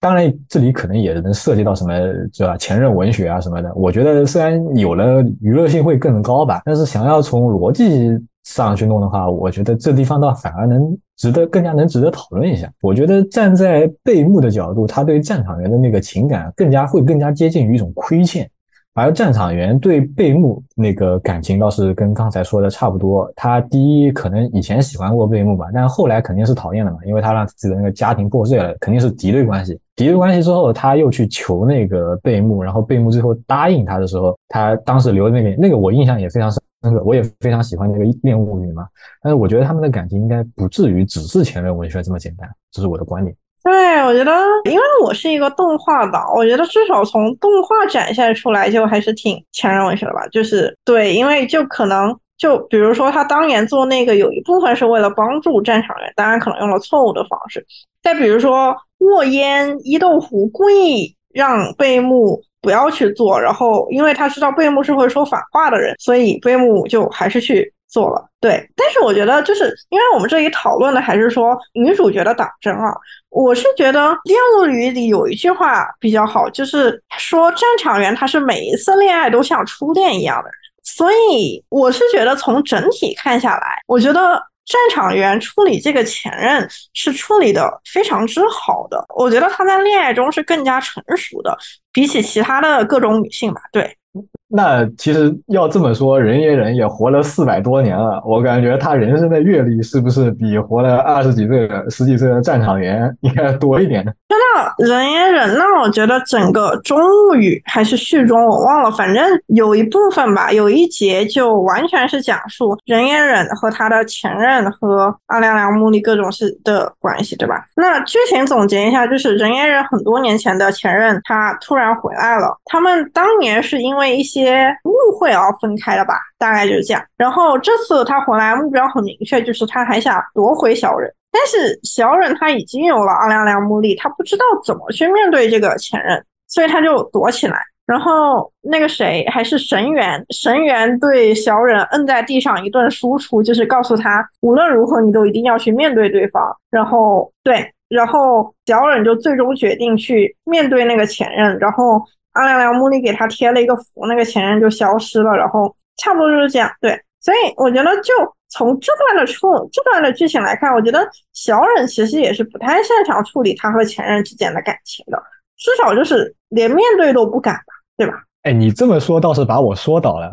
当然，这里可能也能涉及到什么，是吧？前任文学啊什么的。我觉得虽然有了娱乐性会更高吧，但是想要从逻辑上去弄的话，我觉得这地方倒反而能值得更加能值得讨论一下。我觉得站在贝木的角度，他对战场员的那个情感更加会更加接近于一种亏欠。而战场员对贝木那个感情倒是跟刚才说的差不多。他第一可能以前喜欢过贝木吧，但后来肯定是讨厌了嘛，因为他让自己的那个家庭破碎了，肯定是敌对关系。敌对关系之后，他又去求那个贝木，然后贝木最后答应他的时候，他当时留的那个那个我印象也非常深刻，我也非常喜欢那个恋物语嘛。但是我觉得他们的感情应该不至于只是前任文学这么简单，这是我的观点。对，我觉得，因为我是一个动画党，我觉得至少从动画展现出来就还是挺前人文学的吧。就是对，因为就可能就比如说他当年做那个有一部分是为了帮助战场员，当然可能用了错误的方式。再比如说沃烟伊豆湖故意让贝木不要去做，然后因为他知道贝木是会说反话的人，所以贝木就还是去。做了。对，但是我觉得就是因为我们这里讨论的还是说女主角的党争啊，我是觉得《恋物语》里有一句话比较好，就是说战场员他是每一次恋爱都像初恋一样的，所以我是觉得从整体看下来，我觉得战场员处理这个前任是处理的非常之好的，我觉得他在恋爱中是更加成熟的，比起其他的各种女性吧，对。那其实要这么说，人也人也活了四百多年了，我感觉他人生的阅历是不是比活了二十几岁的十几岁的战场员 [LAUGHS] 应该多一点呢？真的人言人，那我觉得整个中物语还是序中我忘了，反正有一部分吧，有一节就完全是讲述人言人和他的前任和阿良良木利各种事的关系，对吧？那剧情总结一下，就是人言人很多年前的前任他突然回来了，他们当年是因为一些些误会而分开的吧，大概就是这样。然后这次他回来目标很明确，就是他还想夺回小忍。但是小忍他已经有了阿良良目力，他不知道怎么去面对这个前任，所以他就躲起来。然后那个谁还是神元，神元对小忍摁在地上一顿输出，就是告诉他无论如何你都一定要去面对对方。然后对，然后小忍就最终决定去面对那个前任。然后阿良良木力给他贴了一个符，那个前任就消失了。然后差不多就是这样。对，所以我觉得就。从这段的处这段的剧情来看，我觉得小忍其实也是不太擅长处理他和前任之间的感情的，至少就是连面对都不敢吧，对吧？哎，你这么说倒是把我说倒了。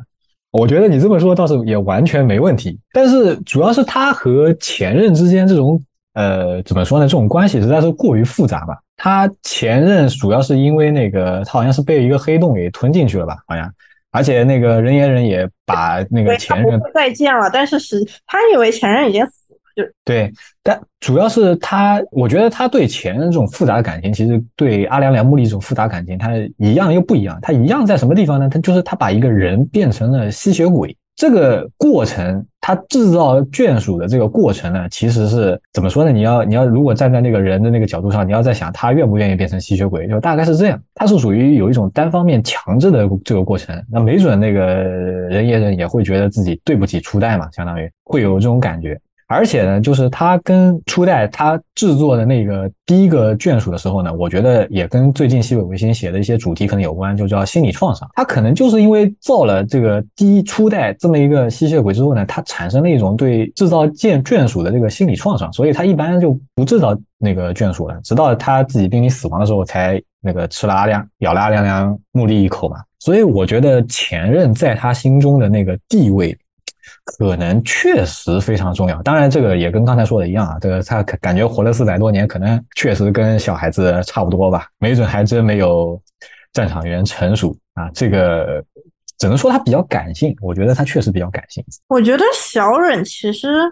我觉得你这么说倒是也完全没问题，但是主要是他和前任之间这种呃怎么说呢？这种关系实在是过于复杂吧。他前任主要是因为那个他好像是被一个黑洞给吞进去了吧，好像。而且那个人言人也把那个前任再见了，但是是他以为前任已经死了，就对。但主要是他，我觉得他对前任这种复杂的感情，其实对阿良良木利这种复杂感情，他一样又不一样。他一样在什么地方呢？他就是他把一个人变成了吸血鬼。这个过程，它制造眷属的这个过程呢，其实是怎么说呢？你要你要如果站在那个人的那个角度上，你要在想他愿不愿意变成吸血鬼，就大概是这样。它是属于有一种单方面强制的这个过程。那没准那个人也人也会觉得自己对不起初代嘛，相当于会有这种感觉。而且呢，就是他跟初代他制作的那个第一个眷属的时候呢，我觉得也跟最近西尾维新写的一些主题可能有关，就叫心理创伤。他可能就是因为造了这个第一初代这么一个吸血鬼之后呢，他产生了一种对制造眷眷属的这个心理创伤，所以他一般就不制造那个眷属了，直到他自己濒临死亡的时候才那个吃了阿亮咬了阿亮亮木立一口嘛。所以我觉得前任在他心中的那个地位。可能确实非常重要，当然这个也跟刚才说的一样啊，这个他感觉活了四百多年，可能确实跟小孩子差不多吧，没准还真没有战场员成熟啊。这个只能说他比较感性，我觉得他确实比较感性。我觉得小忍其实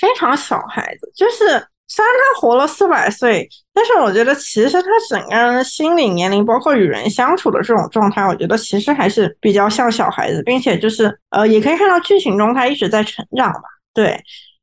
非常小孩子，就是。虽然他活了四百岁，但是我觉得其实他整个人的心理年龄，包括与人相处的这种状态，我觉得其实还是比较像小孩子，并且就是呃，也可以看到剧情中他一直在成长吧。对，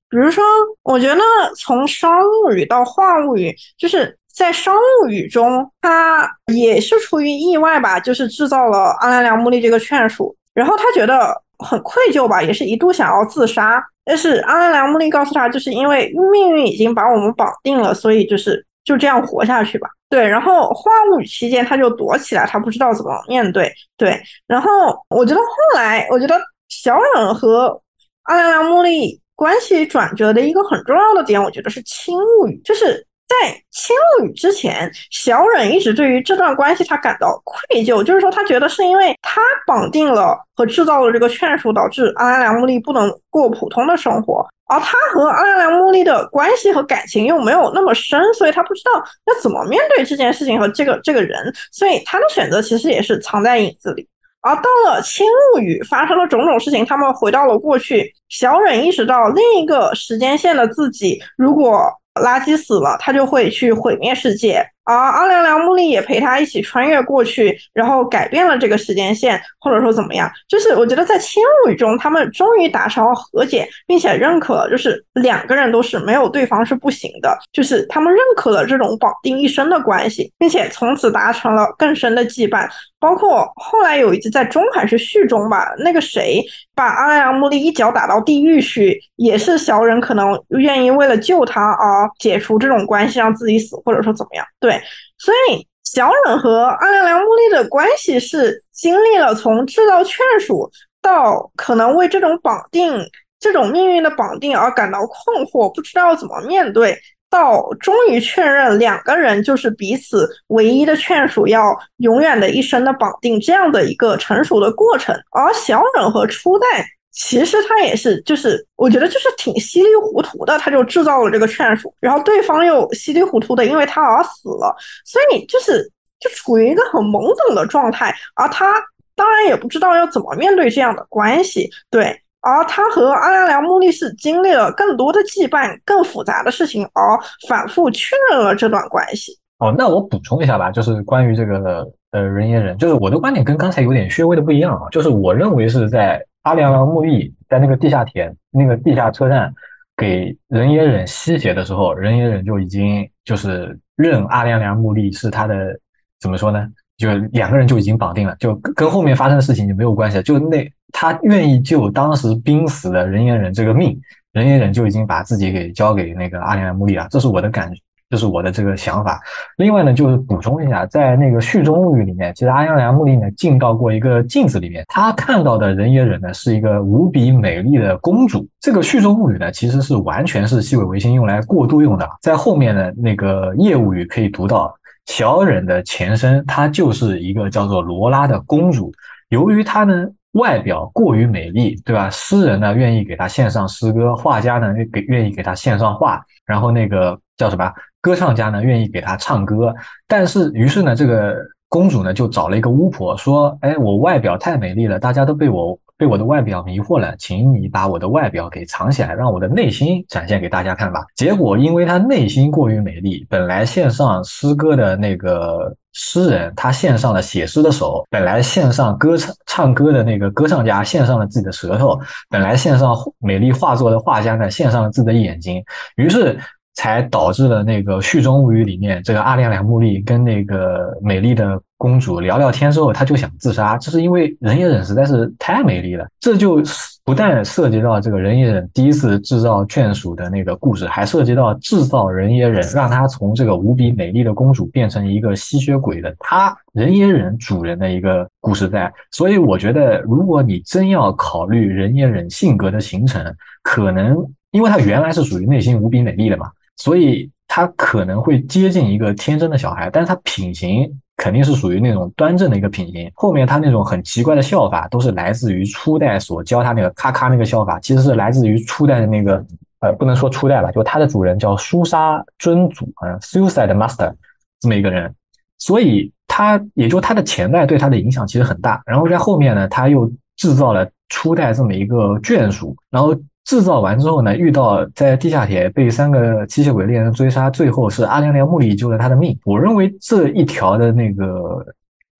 比如说，我觉得从商务语到化物语，就是在商务语中，他也是出于意外吧，就是制造了阿兰良木利这个劝说，然后他觉得很愧疚吧，也是一度想要自杀。但是阿兰良木利告诉他，就是因为命运已经把我们绑定了，所以就是就这样活下去吧。对，然后花物语期间他就躲起来，他不知道怎么面对。对，然后我觉得后来，我觉得小忍和阿兰良木利关系转折的一个很重要的点，我觉得是轻物语，就是。在青物语之前，小忍一直对于这段关系他感到愧疚，就是说他觉得是因为他绑定了和制造了这个劝说，导致阿兰良木利不能过普通的生活，而他和阿兰良木利的关系和感情又没有那么深，所以他不知道要怎么面对这件事情和这个这个人，所以他的选择其实也是藏在影子里。而到了青物语，发生了种种事情，他们回到了过去，小忍意识到另一个时间线的自己，如果。垃圾死了，他就会去毁灭世界。而阿良良木利也陪他一起穿越过去，然后改变了这个时间线，或者说怎么样？就是我觉得在青物语中，他们终于达成了和解，并且认可了，就是两个人都是没有对方是不行的，就是他们认可了这种绑定一生的关系，并且从此达成了更深的羁绊。包括后来有一集在中还是序中吧，那个谁把阿良木利一脚打到地狱去，也是小忍可能愿意为了救他而解除这种关系，让自己死，或者说怎么样？对。所以，小忍和阿良良木利的关系是经历了从制造劝属到可能为这种绑定、这种命运的绑定而感到困惑，不知道怎么面对，到终于确认两个人就是彼此唯一的劝属，要永远的一生的绑定这样的一个成熟的过程。而小忍和初代其实他也是，就是我觉得就是挺稀里糊涂的，他就制造了这个劝说，然后对方又稀里糊涂的因为他而死了，所以你就是就处于一个很懵懂的状态，而他当然也不知道要怎么面对这样的关系，对。而他和阿良良穆利是经历了更多的羁绊、更复杂的事情，而反复确认了这段关系。哦，那我补充一下吧，就是关于这个呃人言人，就是我的观点跟刚才有点稍微的不一样啊，就是我认为是在阿良良穆利在那个地下铁那个地下车站给人言忍吸血的时候，人言忍就已经就是认阿良良穆利是他的怎么说呢？就两个人就已经绑定了，就跟后面发生的事情就没有关系了。就那他愿意救当时濒死的人猿人这个命，人猿人就已经把自己给交给那个阿莲穆利了。这是我的感觉，这是我的这个想法。另外呢，就是补充一下，在那个序中物语里面，其实阿莲良穆利呢进到过一个镜子里面，他看到的人猿人呢是一个无比美丽的公主。这个序中物语呢其实是完全是细尾维新用来过渡用的，在后面的那个业务语可以读到。小忍的前身，她就是一个叫做罗拉的公主。由于她呢外表过于美丽，对吧？诗人呢愿意给她献上诗歌，画家呢给愿意给她献上画，然后那个叫什么歌唱家呢愿意给她唱歌。但是于是呢，这个公主呢就找了一个巫婆，说：“哎，我外表太美丽了，大家都被我。”被我的外表迷惑了，请你把我的外表给藏起来，让我的内心展现给大家看吧。结果，因为他内心过于美丽，本来献上诗歌的那个诗人，他献上了写诗的手；本来献上歌唱唱歌的那个歌唱家，献上了自己的舌头；本来献上美丽画作的画家呢，献上了自己的眼睛。于是。才导致了那个《序中物语》里面这个阿莲良木利跟那个美丽的公主聊聊天之后，他就想自杀，这是因为人也忍实在是太美丽了。这就不但涉及到这个人也忍第一次制造眷属的那个故事，还涉及到制造人也忍让他从这个无比美丽的公主变成一个吸血鬼的他人也忍主人的一个故事在。所以我觉得，如果你真要考虑人也忍性格的形成，可能因为他原来是属于内心无比美丽的嘛。所以他可能会接近一个天真的小孩，但是他品行肯定是属于那种端正的一个品行。后面他那种很奇怪的笑法，都是来自于初代所教他那个咔咔那个笑法，其实是来自于初代的那个呃，不能说初代吧，就他的主人叫苏沙尊主啊，Suicide Master 这么一个人。所以他也就他的前代对他的影响其实很大。然后在后面呢，他又制造了初代这么一个眷属，然后。制造完之后呢，遇到在地下铁被三个吸血鬼猎人追杀，最后是阿良良木里救了他的命。我认为这一条的那个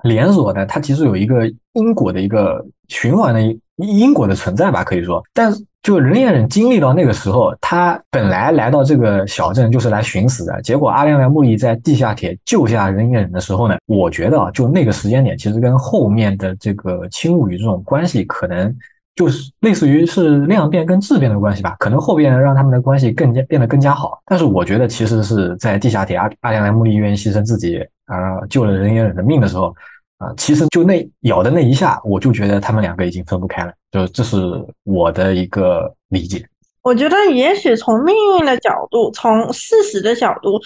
连锁呢，它其实有一个因果的一个循环的因果的存在吧，可以说。但是就人猎人经历到那个时候，他本来来到这个小镇就是来寻死的，结果阿良良木里在地下铁救下人猎人的时候呢，我觉得啊，就那个时间点，其实跟后面的这个轻物语这种关系可能。就是类似于是量变跟质变的关系吧，可能后边让他们的关系更加变得更加好。但是我觉得其实是在地下铁阿阿良良穆利愿意牺牲自己啊救了人也忍的命的时候啊，其实就那咬的那一下，我就觉得他们两个已经分不开了。就这是我的一个理解。我觉得也许从命运的角度，从事实的角度，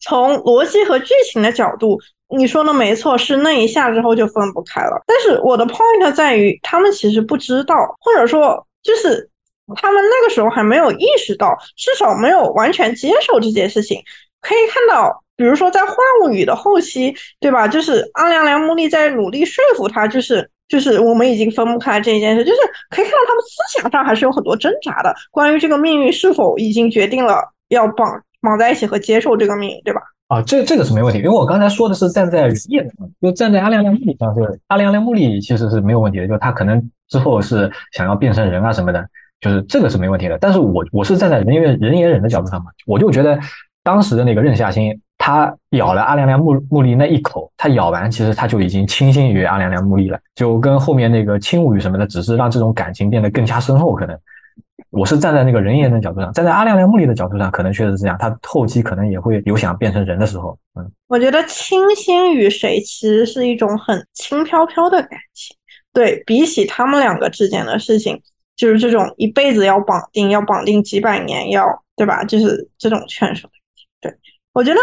从逻辑和剧情的角度。你说的没错，是那一下之后就分不开了。但是我的 point 在于，他们其实不知道，或者说就是他们那个时候还没有意识到，至少没有完全接受这件事情。可以看到，比如说在《幻物语》的后期，对吧？就是阿良良木利在努力说服他，就是就是我们已经分不开这一件事，就是可以看到他们思想上还是有很多挣扎的，关于这个命运是否已经决定了要绑绑在一起和接受这个命运，对吧？啊，这这个是没问题，因为我刚才说的是站在人业上，就站在阿亮亮目里上，就是阿亮亮目里其实是没有问题的，就他可能之后是想要变成人啊什么的，就是这个是没问题的。但是我我是站在人也人也忍的角度上嘛，我就觉得当时的那个任夏星，他咬了阿亮亮目目力那一口，他咬完其实他就已经倾心于阿亮亮目力了，就跟后面那个轻舞语什么的，只是让这种感情变得更加深厚，可能。我是站在那个人言的角度上，站在阿亮亮木里的角度上，可能确实是这样。他后期可能也会有想变成人的时候。嗯，我觉得倾心与谁其实是一种很轻飘飘的感情。对比起他们两个之间的事情，就是这种一辈子要绑定，要绑定几百年，要对吧？就是这种劝说。对我觉得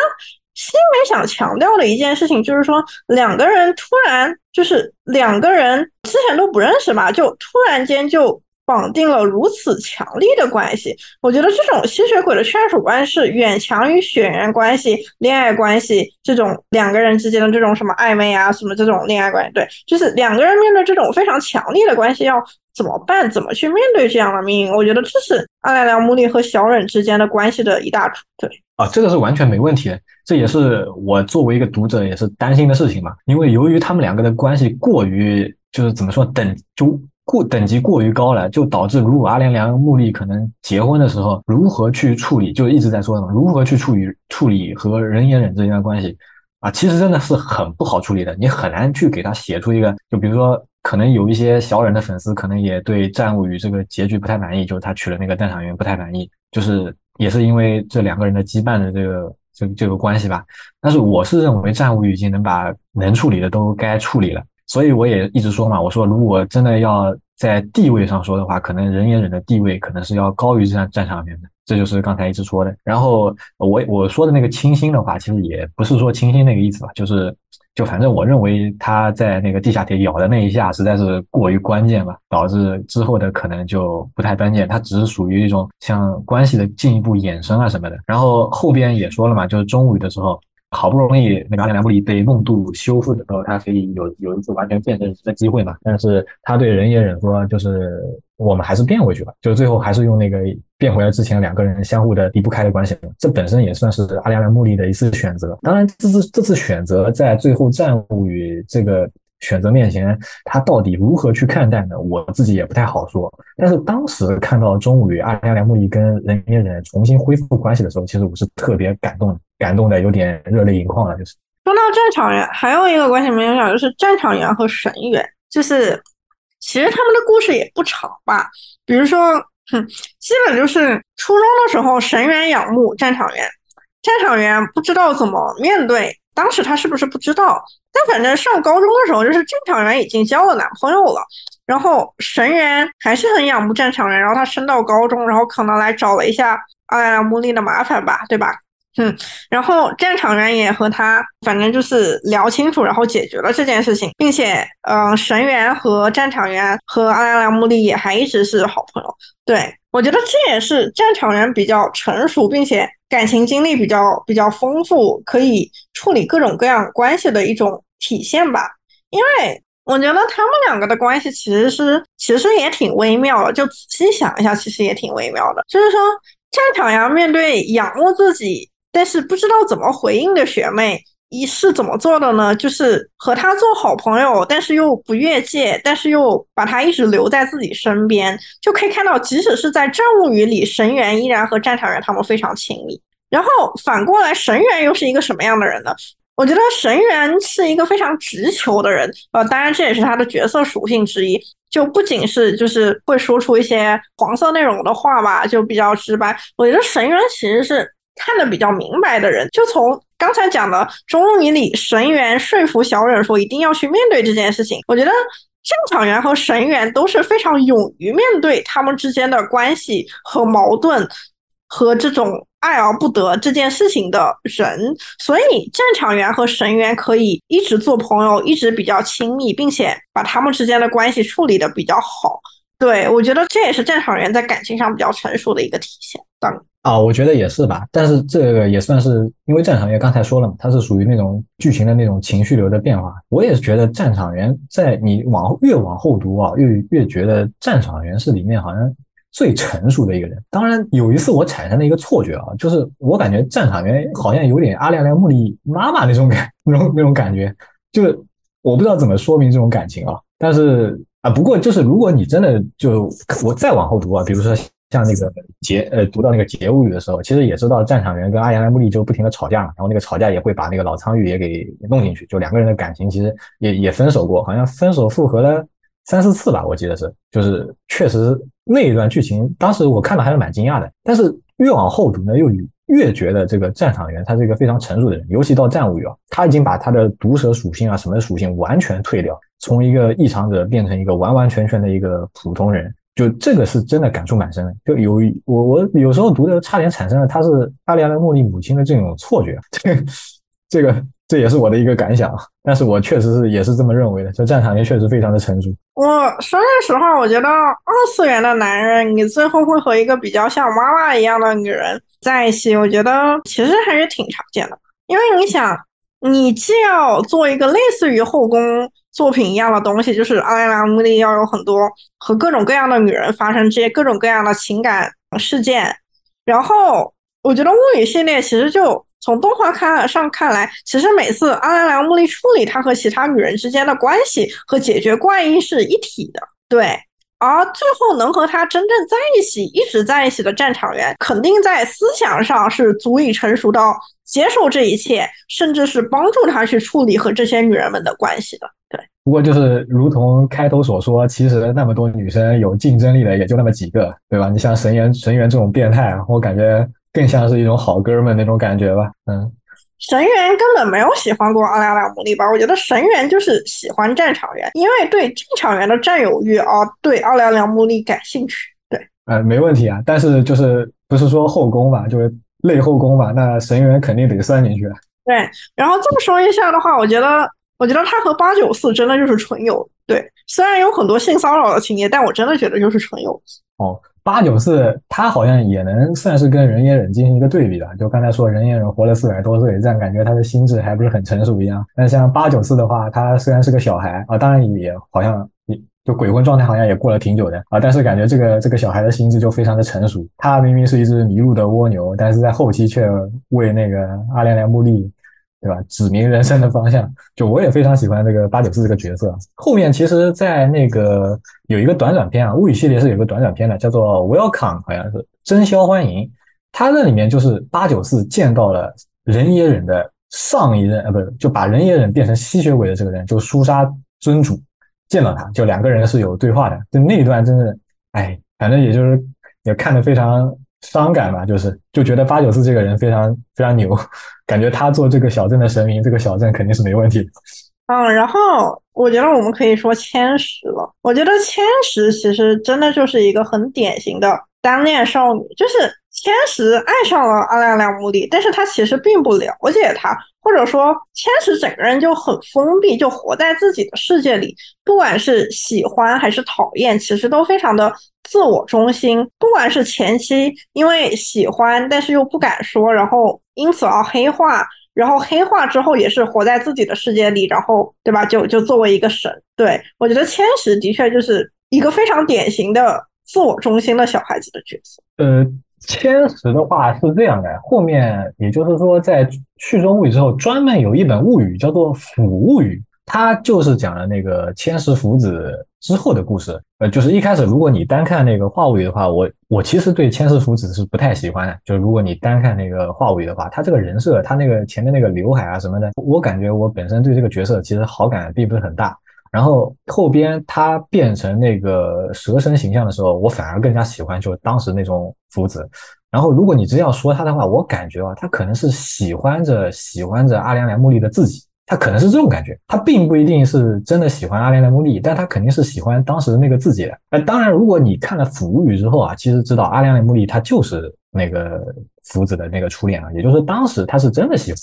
新美想强调的一件事情就是说，两个人突然就是两个人之前都不认识嘛，就突然间就。绑定了如此强力的关系。我觉得这种吸血鬼的眷属关系远强于血缘关系、恋爱关系这种两个人之间的这种什么暧昧啊、什么这种恋爱关系。对，就是两个人面对这种非常强力的关系，要怎么办？怎么去面对这样的命运？我觉得这是阿莱良·穆利和小忍之间的关系的一大主。对啊，这个是完全没问题的。这也是我作为一个读者也是担心的事情嘛。因为由于他们两个的关系过于就是怎么说等就。过等级过于高了，就导致如果阿连良穆利可能结婚的时候如何去处理，就一直在说什么如何去处理处理和人野忍之间的关系啊，其实真的是很不好处理的，你很难去给他写出一个，就比如说可能有一些小忍的粉丝可能也对战物语这个结局不太满意，就是他娶了那个战场员不太满意，就是也是因为这两个人的羁绊的这个这这个关系吧。但是我是认为战物语已经能把能处理的都该处理了。所以我也一直说嘛，我说如果真的要在地位上说的话，可能人也忍的地位可能是要高于战战场面的，这就是刚才一直说的。然后我我说的那个清新的话，其实也不是说清新那个意思吧，就是就反正我认为他在那个地下铁咬的那一下实在是过于关键了，导致之后的可能就不太关键，它只是属于一种像关系的进一步衍生啊什么的。然后后边也说了嘛，就是中午的时候。好不容易那个阿联布里被梦渡修复的时候，他可以有有一次完全变真实的机会嘛？但是他对人也忍说，就是我们还是变回去吧，就最后还是用那个变回来之前两个人相互的离不开的关系。这本身也算是阿联布里的一次选择。当然，这次这次选择在最后战务与这个选择面前，他到底如何去看待呢？我自己也不太好说。但是当时看到中午与阿联布里跟人也忍重新恢复关系的时候，其实我是特别感动的。感动的有点热泪盈眶了，就是说到战场员，还有一个关系没有讲，就是战场员和神员，就是其实他们的故事也不长吧。比如说，哼，基本就是初中的时候，神员仰慕战场员，战场员不知道怎么面对。当时他是不是不知道？但反正上高中的时候，就是战场员已经交了男朋友了，然后神员还是很仰慕战场员，然后他升到高中，然后可能来找了一下阿莱木利的麻烦吧，对吧？嗯，然后战场员也和他，反正就是聊清楚，然后解决了这件事情，并且，嗯，神员和战场员和阿拉拉穆利也还一直是好朋友。对我觉得这也是战场员比较成熟，并且感情经历比较比较丰富，可以处理各种各样关系的一种体现吧。因为我觉得他们两个的关系其实是其实也挺微妙的，就仔细想一下，其实也挺微妙的。就是说，战场员面对仰慕自己。但是不知道怎么回应的学妹，一是怎么做的呢？就是和他做好朋友，但是又不越界，但是又把他一直留在自己身边，就可以看到，即使是在政务语里，神元依然和战场员他们非常亲密。然后反过来，神元又是一个什么样的人呢？我觉得神元是一个非常直球的人，呃，当然这也是他的角色属性之一，就不仅是就是会说出一些黄色内容的话吧，就比较直白。我觉得神元其实是。看得比较明白的人，就从刚才讲的中路迷里，神元说服小忍说一定要去面对这件事情。我觉得战场员和神元都是非常勇于面对他们之间的关系和矛盾和这种爱而不得这件事情的人，所以战场员和神元可以一直做朋友，一直比较亲密，并且把他们之间的关系处理的比较好。对我觉得这也是战场员在感情上比较成熟的一个体现。当啊，我觉得也是吧，但是这个也算是因为战场员刚才说了嘛，它是属于那种剧情的那种情绪流的变化。我也是觉得战场员在你往越往后读啊，越越觉得战场员是里面好像最成熟的一个人。当然有一次我产生了一个错觉啊，就是我感觉战场员好像有点阿亮亮茉莉妈妈那种感那种那种感觉，就是我不知道怎么说明这种感情啊。但是啊，不过就是如果你真的就我再往后读啊，比如说。像那个结呃读到那个结物语的时候，其实也知道战场员跟阿阳莱木利就不停的吵架嘛，然后那个吵架也会把那个老苍玉也给弄进去，就两个人的感情其实也也分手过，好像分手复合了三四次吧，我记得是，就是确实那一段剧情，当时我看到还是蛮惊讶的。但是越往后读呢，又越觉得这个战场员他是一个非常成熟的人，尤其到战物语啊，他已经把他的毒蛇属性啊什么属性完全退掉，从一个异常者变成一个完完全全的一个普通人。就这个是真的感触蛮深的，就有我我有时候读的差点产生了他是阿里安的茉莉母亲的这种错觉，这 [LAUGHS] 这个这也是我的一个感想。但是我确实是也是这么认为的，就战场也确实非常的成熟。我说句实话，我觉得二次元的男人，你最后会和一个比较像妈妈一样的女人在一起，我觉得其实还是挺常见的。因为你想，你既要做一个类似于后宫作品一样的东西，就是阿莱拉目的要有很多和各种各样的女人发生这些各种各样的情感事件，然后我觉得物语系列其实就。从动画看上看来，其实每次阿兰良木利处理他和其他女人之间的关系和解决怪异是一体的，对。而最后能和他真正在一起、一直在一起的战场员，肯定在思想上是足以成熟到接受这一切，甚至是帮助他去处理和这些女人们的关系的。对。不过就是如同开头所说，其实那么多女生有竞争力的也就那么几个，对吧？你像神原神原这种变态，我感觉。更像是一种好哥们那种感觉吧，嗯，神元根本没有喜欢过阿拉拉姆利吧？我觉得神元就是喜欢战场员，因为对战场员的占有欲啊对阿拉拉姆利感兴趣。对，呃，没问题啊，但是就是不是说后宫吧，就是类后宫吧，那神元肯定得算进去。对，然后这么说一下的话，我觉得，我觉得他和八九四真的就是纯友。对，虽然有很多性骚扰的情节，但我真的觉得就是纯友。哦。八九四，他好像也能算是跟人野忍进行一个对比的。就刚才说人野忍活了四百多岁，这样感觉他的心智还不是很成熟一样。但像八九四的话，他虽然是个小孩啊，当然也好像也就鬼魂状态，好像也过了挺久的啊。但是感觉这个这个小孩的心智就非常的成熟。他明明是一只迷路的蜗牛，但是在后期却为那个阿莲莲木利。对吧？指明人生的方向，就我也非常喜欢这个八九四这个角色。后面其实，在那个有一个短短片啊，物语系列是有个短短片的，叫做 Welcome，好像是真宵欢迎。他那里面就是八九四见到了人野忍的上一任，呃，不是，就把人野忍变成吸血鬼的这个人，就苏杀尊主，见到他就两个人是有对话的。就那一段真是，哎，反正也就是也看得非常。伤感吧，就是就觉得八九四这个人非常非常牛，感觉他做这个小镇的神明，这个小镇肯定是没问题。嗯，然后我觉得我们可以说千石了。我觉得千石其实真的就是一个很典型的单恋少女，就是千石爱上了阿亮亮目的，但是他其实并不了解他。或者说，千石整个人就很封闭，就活在自己的世界里。不管是喜欢还是讨厌，其实都非常的自我中心。不管是前期因为喜欢，但是又不敢说，然后因此而黑化，然后黑化之后也是活在自己的世界里，然后对吧？就就作为一个神。对我觉得千石的确就是一个非常典型的自我中心的小孩子的角色。呃。千石的话是这样的，后面也就是说，在续中物语之后，专门有一本物语叫做《辅物语》，它就是讲了那个千石福子之后的故事。呃，就是一开始如果你单看那个化物语的话，我我其实对千石福子是不太喜欢的。就如果你单看那个化物语的话，他这个人设，他那个前面那个刘海啊什么的，我感觉我本身对这个角色其实好感并不是很大。然后后边他变成那个蛇神形象的时候，我反而更加喜欢就当时那种福子。然后如果你真要说他的话，我感觉啊，他可能是喜欢着喜欢着阿良良木利的自己，他可能是这种感觉。他并不一定是真的喜欢阿良良木利，但他肯定是喜欢当时的那个自己的。那，当然，如果你看了《腐物语》之后啊，其实知道阿良良木利他就是那个福子的那个初恋啊，也就是当时他是真的喜欢。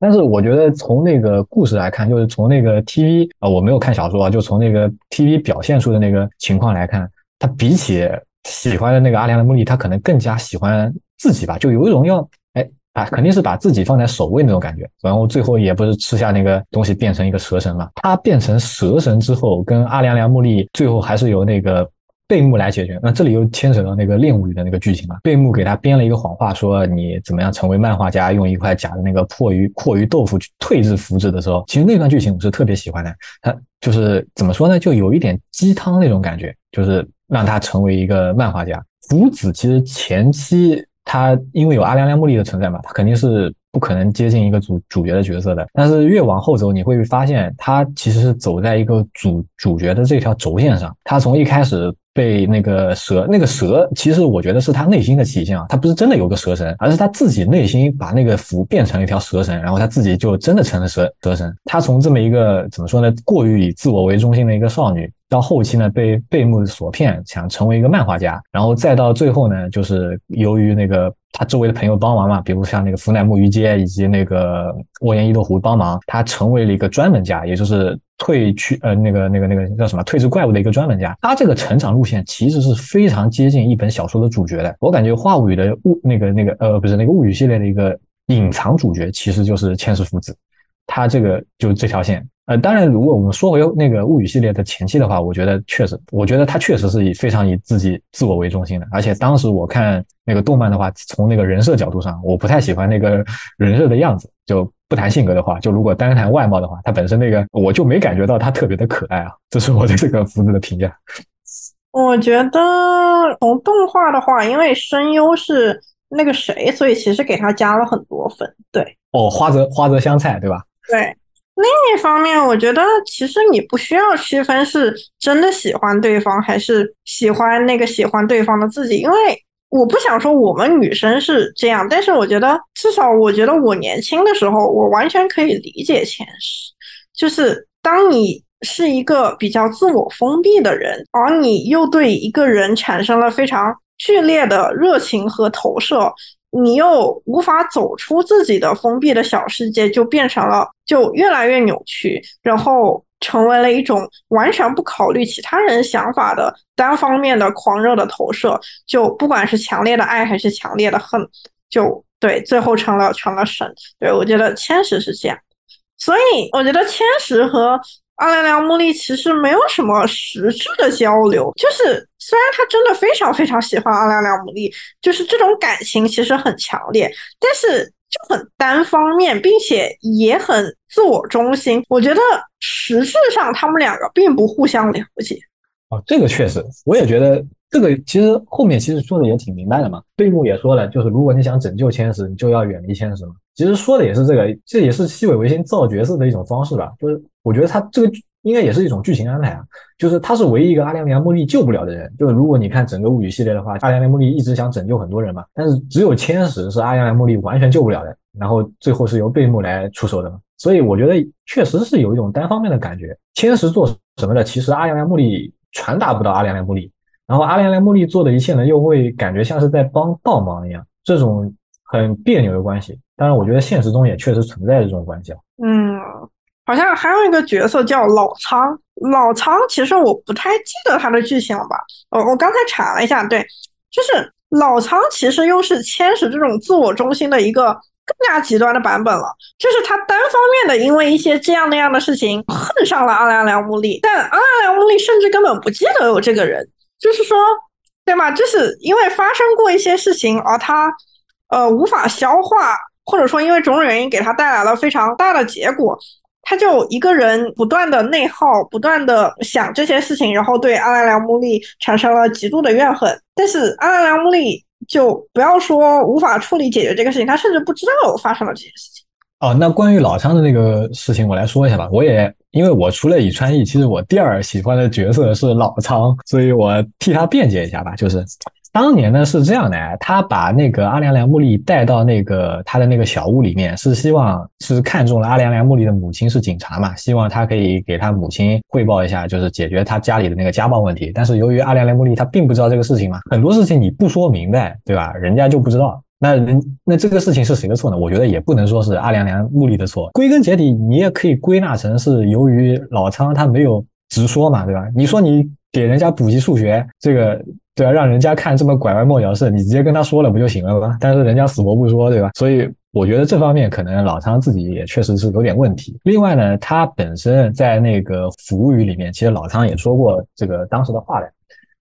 但是我觉得从那个故事来看，就是从那个 TV 啊，我没有看小说啊，就从那个 TV 表现出的那个情况来看，他比起喜欢的那个阿良的目的，他可能更加喜欢自己吧，就有一种要哎啊，肯定是把自己放在首位那种感觉。然后最后也不是吃下那个东西变成一个蛇神嘛，他变成蛇神之后，跟阿良良木利最后还是有那个。贝木来解决，那这里又牵扯到那个恋物语的那个剧情嘛？贝木给他编了一个谎话，说你怎么样成为漫画家，用一块假的那个破鱼阔鱼豆腐去退治福子的时候，其实那段剧情我是特别喜欢的。他就是怎么说呢，就有一点鸡汤那种感觉，就是让他成为一个漫画家。福子其实前期他因为有阿良良木利的存在嘛，他肯定是。不可能接近一个主主角的角色的，但是越往后走，你会发现他其实是走在一个主主角的这条轴线上。他从一开始被那个蛇，那个蛇其实我觉得是他内心的体现啊，他不是真的有个蛇神，而是他自己内心把那个符变成了一条蛇神，然后他自己就真的成了蛇蛇神。他从这么一个怎么说呢，过于以自我为中心的一个少女，到后期呢被贝木所骗，想成为一个漫画家，然后再到最后呢，就是由于那个他周围的朋友帮忙嘛，比如像那个福奈木鱼街以及那个沃岩伊豆湖帮忙，他成为了一个专门家，也就是退去呃那个那个那个叫什么退治怪物的一个专门家。他这个成长路线其实是非常接近一本小说的主角的。我感觉《话物语》的物那个那个呃不是那个物语系列的一个隐藏主角，其实就是千石父子。他这个就是这条线。呃，当然，如果我们说回那个物语系列的前期的话，我觉得确实，我觉得他确实是以非常以自己自我为中心的。而且当时我看那个动漫的话，从那个人设角度上，我不太喜欢那个 [LAUGHS] 人设的样子。就不谈性格的话，就如果单谈外貌的话，他本身那个我就没感觉到他特别的可爱啊。这是我对这个福子的评价。[LAUGHS] 我觉得从动画的话，因为声优是那个谁，所以其实给他加了很多分。对，哦，花泽花泽香菜，对吧？对。另一方面，我觉得其实你不需要区分是真的喜欢对方，还是喜欢那个喜欢对方的自己，因为我不想说我们女生是这样，但是我觉得至少我觉得我年轻的时候，我完全可以理解前世，就是当你是一个比较自我封闭的人，而你又对一个人产生了非常剧烈的热情和投射。你又无法走出自己的封闭的小世界，就变成了就越来越扭曲，然后成为了一种完全不考虑其他人想法的单方面的狂热的投射。就不管是强烈的爱还是强烈的恨，就对，最后成了成了神。对我觉得千石是这样，所以我觉得千石和。阿良良木利其实没有什么实质的交流，就是虽然他真的非常非常喜欢阿良良木利，就是这种感情其实很强烈，但是就很单方面，并且也很自我中心。我觉得实质上他们两个并不互相了解。哦，这个确实，我也觉得这个其实后面其实说的也挺明白的嘛。对木也说了，就是如果你想拯救千石，你就要远离千石嘛。其实说的也是这个，这也是西尾维新造角色的一种方式吧。就是我觉得他这个应该也是一种剧情安排啊。就是他是唯一一个阿良良木利救不了的人。就是如果你看整个物语系列的话，阿良良木利一直想拯救很多人嘛，但是只有千石是阿良良木利完全救不了的。然后最后是由贝木来出手的嘛。所以我觉得确实是有一种单方面的感觉。千石做什么的，其实阿良良木利传达不到阿良良木利。然后阿良良木利做的一切呢，又会感觉像是在帮倒忙一样。这种。很别扭的关系，当然，我觉得现实中也确实存在这种关系啊。嗯，好像还有一个角色叫老仓，老仓其实我不太记得他的剧情了吧？我，我刚才查了一下，对，就是老仓其实又是千使这种自我中心的一个更加极端的版本了，就是他单方面的因为一些这样那样的事情恨上了阿良良木利，但阿良良木利甚至根本不记得有这个人，就是说，对吗？就是因为发生过一些事情，而他。呃，无法消化，或者说因为种种原因给他带来了非常大的结果，他就一个人不断的内耗，不断的想这些事情，然后对阿拉良木利产生了极度的怨恨。但是阿拉良木利就不要说无法处理解决这个事情，他甚至不知道发生了这件事情。哦，那关于老仓的那个事情，我来说一下吧。我也因为我除了以川义，其实我第二喜欢的角色是老仓，所以我替他辩解一下吧，就是。当年呢是这样的，他把那个阿良良木利带到那个他的那个小屋里面，是希望是看中了阿良良木利的母亲是警察嘛，希望他可以给他母亲汇报一下，就是解决他家里的那个家暴问题。但是由于阿良良木利他并不知道这个事情嘛，很多事情你不说明白，对吧？人家就不知道。那人那这个事情是谁的错呢？我觉得也不能说是阿良良木利的错，归根结底你也可以归纳成是由于老仓他没有直说嘛，对吧？你说你给人家补习数学这个。对啊，让人家看这么拐弯抹角的事，你直接跟他说了不就行了吗？但是人家死活不说，对吧？所以我觉得这方面可能老仓自己也确实是有点问题。另外呢，他本身在那个服务语里面，其实老仓也说过这个当时的话的，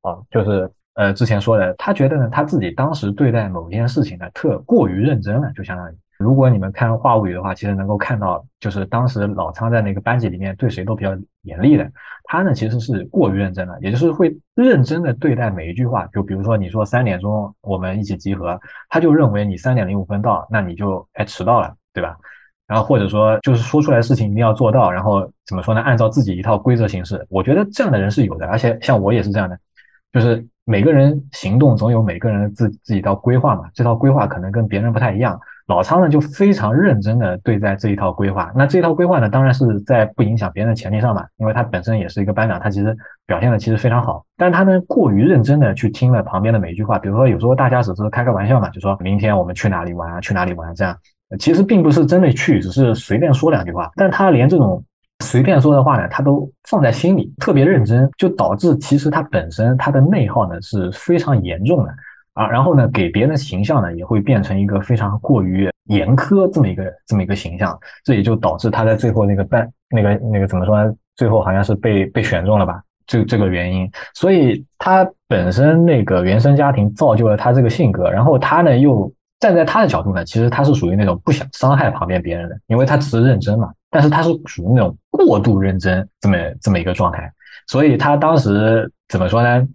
啊，就是呃之前说的，他觉得呢他自己当时对待某件事情呢特过于认真了，就相当于。如果你们看《话物语》的话，其实能够看到，就是当时老仓在那个班级里面对谁都比较严厉的。他呢，其实是过于认真了，也就是会认真的对待每一句话。就比如说，你说三点钟我们一起集合，他就认为你三点零五分到，那你就哎迟到了，对吧？然后或者说就是说出来的事情一定要做到，然后怎么说呢？按照自己一套规则行事。我觉得这样的人是有的，而且像我也是这样的，就是每个人行动总有每个人自自己一套规划嘛，这套规划可能跟别人不太一样。老仓呢就非常认真的对待这一套规划。那这一套规划呢，当然是在不影响别人的前提上嘛，因为他本身也是一个班长，他其实表现的其实非常好。但他呢过于认真的去听了旁边的每一句话，比如说有时候大家只是开个玩笑嘛，就说明天我们去哪里玩啊，去哪里玩这样，其实并不是真的去，只是随便说两句话。但他连这种随便说的话呢，他都放在心里，特别认真，就导致其实他本身他的内耗呢是非常严重的。啊，然后呢，给别人的形象呢，也会变成一个非常过于严苛这么一个这么一个形象，这也就导致他在最后那个办那个那个怎么说呢？最后好像是被被选中了吧？这这个原因，所以他本身那个原生家庭造就了他这个性格，然后他呢又站在他的角度呢，其实他是属于那种不想伤害旁边别人的，因为他只是认真嘛，但是他是属于那种过度认真这么这么一个状态，所以他当时怎么说呢？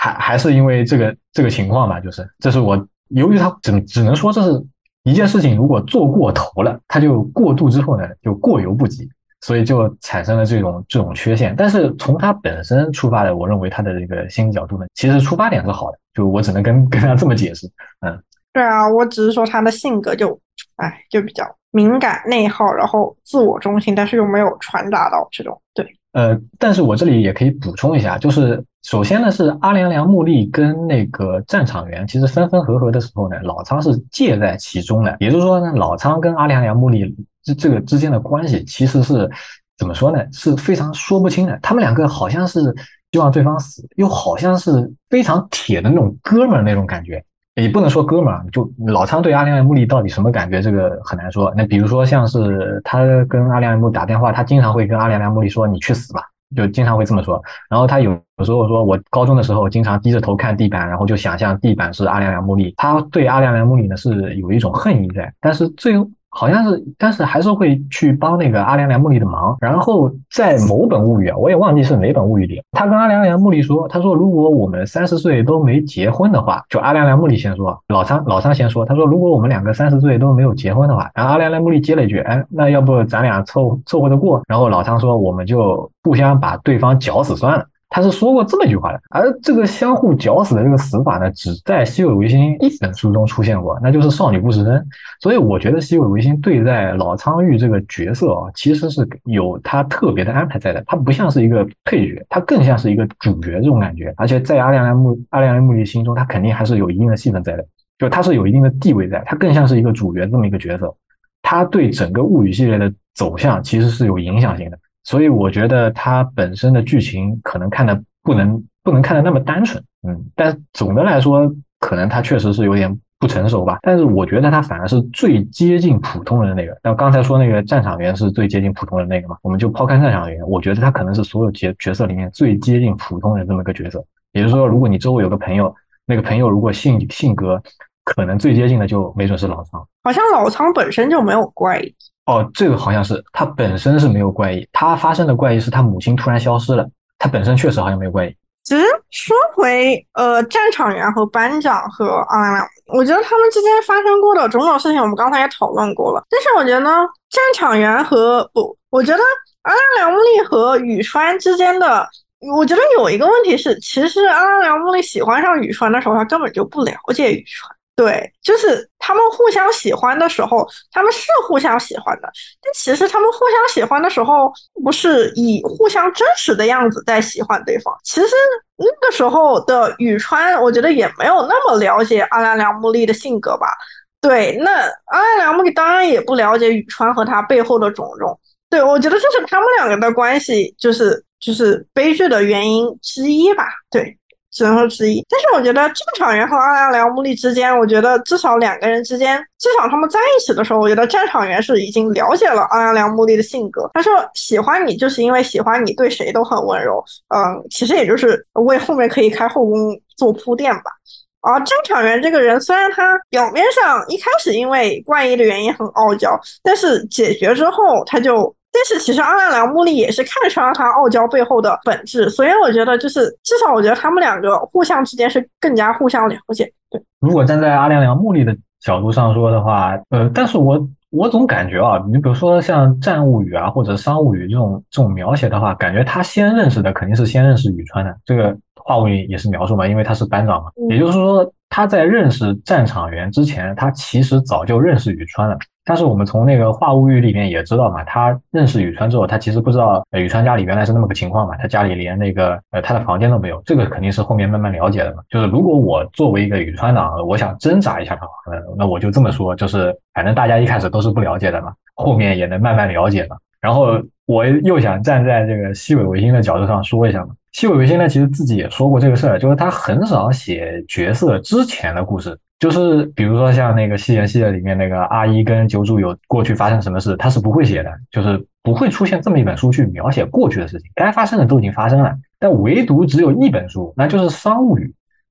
还还是因为这个这个情况吧，就是这是我由于他只只能说这是一件事情，如果做过头了，他就过度之后呢，就过犹不及，所以就产生了这种这种缺陷。但是从他本身出发的，我认为他的这个心理角度呢，其实出发点是好的，就我只能跟跟他这么解释。嗯，对啊，我只是说他的性格就，哎，就比较敏感内耗，然后自我中心，但是又没有传达到这种对。呃，但是我这里也可以补充一下，就是首先呢，是阿良良木立跟那个战场员其实分分合合的时候呢，老仓是介在其中的，也就是说呢，老仓跟阿良良木立这这个之间的关系其实是怎么说呢，是非常说不清的。他们两个好像是希望对方死，又好像是非常铁的那种哥们那种感觉。也不能说哥们儿，就老仓对阿良木利到底什么感觉，这个很难说。那比如说像是他跟阿良木打电话，他经常会跟阿良木利说：“你去死吧！”就经常会这么说。然后他有有时候说：“我高中的时候经常低着头看地板，然后就想象地板是阿良木利。”他对阿良木利呢是有一种恨意在，但是最后。好像是，但是还是会去帮那个阿良良木里的忙。然后在某本物语啊，我也忘记是哪本物语里，他跟阿良良木里说：“他说如果我们三十岁都没结婚的话，就阿良良木里先说，老三老三先说，他说如果我们两个三十岁都没有结婚的话，然后阿良良木里接了一句：哎，那要不咱俩凑凑合着过？然后老三说：我们就互相把对方绞死算了。”他是说过这么一句话的，而这个相互绞死的这个死法呢，只在《西尾维新》一本书中出现过，那就是少女不时生。所以我觉得西尾维新对待老苍玉这个角色啊，其实是有他特别的安排在的。他不像是一个配角，他更像是一个主角这种感觉。而且在阿良良木阿良良木里心中，他肯定还是有一定的戏份在的，就他是有一定的地位在，他更像是一个主角这么一个角色。他对整个物语系列的走向其实是有影响性的。所以我觉得它本身的剧情可能看的不能不能看的那么单纯，嗯，但总的来说，可能它确实是有点不成熟吧。但是我觉得它反而是最接近普通人的那个。那刚才说那个战场员是最接近普通人那个嘛？我们就抛开战场员，我觉得他可能是所有角角色里面最接近普通人这么个角色。也就是说，如果你周围有个朋友，那个朋友如果性性格可能最接近的，就没准是老仓。好像老仓本身就没有怪异。哦，这个好像是他本身是没有怪异，他发生的怪异是他母亲突然消失了，他本身确实好像没有怪异。其实说回呃，战场员和班长和阿良，我觉得他们之间发生过的种种事情，我们刚才也讨论过了。但是我觉得呢战场员和不，我觉得阿良木利和宇川之间的，我觉得有一个问题是，其实阿良木利喜欢上宇川的时候，他根本就不了解宇川。对，就是他们互相喜欢的时候，他们是互相喜欢的，但其实他们互相喜欢的时候，不是以互相真实的样子在喜欢对方。其实那个时候的宇川，我觉得也没有那么了解阿良良木利的性格吧。对，那阿良良木利当然也不了解宇川和他背后的种种。对，我觉得这是他们两个的关系，就是就是悲剧的原因之一吧。对。只能说之一，但是我觉得战场员和阿良良木利之间，我觉得至少两个人之间，至少他们在一起的时候，我觉得战场员是已经了解了阿良良木利的性格。他说喜欢你就是因为喜欢你对谁都很温柔，嗯，其实也就是为后面可以开后宫做铺垫吧。而战场员这个人，虽然他表面上一开始因为怪异的原因很傲娇，但是解决之后他就。但是其实阿良良木利也是看穿了他傲娇背后的本质，所以我觉得就是至少我觉得他们两个互相之间是更加互相了解。对，如果站在阿良良木利的角度上说的话，呃，但是我我总感觉啊，你比如说像战物语啊或者商物语这种这种描写的话，感觉他先认识的肯定是先认识宇川的。这个话物语也是描述嘛，因为他是班长嘛，也就是说他在认识战场员之前，他其实早就认识宇川了。但是我们从那个话物语里面也知道嘛，他认识宇川之后，他其实不知道宇川家里原来是那么个情况嘛，他家里连那个呃他的房间都没有，这个肯定是后面慢慢了解的嘛。就是如果我作为一个宇川党，我想挣扎一下的话，那我就这么说，就是反正大家一开始都是不了解的嘛，后面也能慢慢了解嘛。然后我又想站在这个西尾维新的角度上说一下嘛，西尾维新呢其实自己也说过这个事儿，就是他很少写角色之前的故事。就是比如说像那个《戏言系列》里面那个阿一跟九主有过去发生什么事，他是不会写的，就是不会出现这么一本书去描写过去的事情，该发生的都已经发生了。但唯独只有一本书，那就是《商务语》，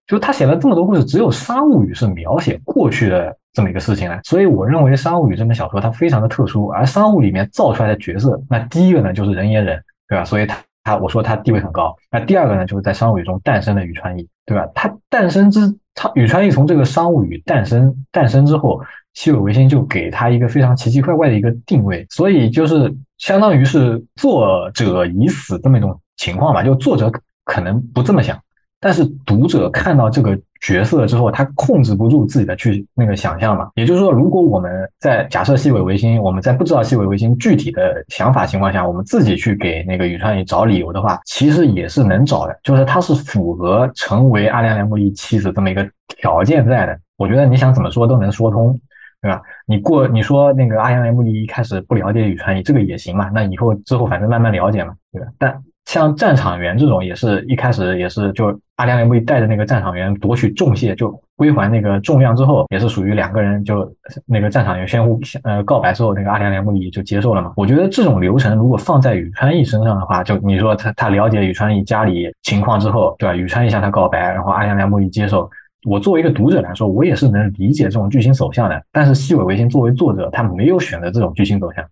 就是他写了这么多故事，只有《商务语》是描写过去的这么一个事情了。所以我认为《商务语》这本小说它非常的特殊，而《商务》里面造出来的角色，那第一个呢就是人言人，对吧？所以他他我说他地位很高。那第二个呢就是在《商务语》中诞生的宇川义，对吧？他诞生之。他宇川义从这个商务语诞生诞生之后，西尾维新就给他一个非常奇奇怪怪的一个定位，所以就是相当于是作者已死这么一种情况吧，就作者可能不这么想。但是读者看到这个角色之后，他控制不住自己的去那个想象嘛。也就是说，如果我们在假设西尾维新，我们在不知道西尾维新具体的想法情况下，我们自己去给那个宇川义找理由的话，其实也是能找的。就是他是符合成为阿良良木利妻子这么一个条件在的。我觉得你想怎么说都能说通，对吧？你过你说那个阿良良木利一开始不了解宇川一，这个也行嘛。那以后之后反正慢慢了解嘛，对吧？但像战场员这种，也是一开始也是就阿良良木带着那个战场员夺取重谢，就归还那个重量之后，也是属于两个人就那个战场员相互呃告白之后，那个阿良良木里就接受了嘛。我觉得这种流程如果放在宇川义身上的话，就你说他他了解宇川义家里情况之后，对吧？宇川义向他告白，然后阿良良木里接受。我作为一个读者来说，我也是能理解这种剧情走向的。但是西尾维新作为作者，他没有选择这种剧情走向。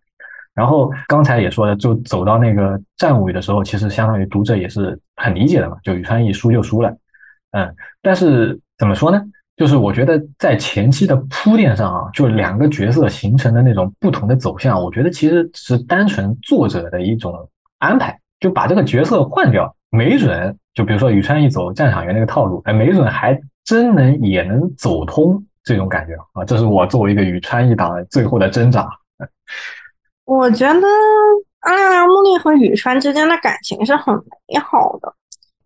然后刚才也说了，就走到那个战尾的时候，其实相当于读者也是很理解的嘛，就宇川一输就输了，嗯，但是怎么说呢？就是我觉得在前期的铺垫上啊，就两个角色形成的那种不同的走向，我觉得其实是单纯作者的一种安排，就把这个角色换掉，没准就比如说宇川一走战场员那个套路，哎，没准还真能也能走通这种感觉啊，这是我作为一个宇川一党最后的挣扎。我觉得阿良木利和宇川之间的感情是很美好的。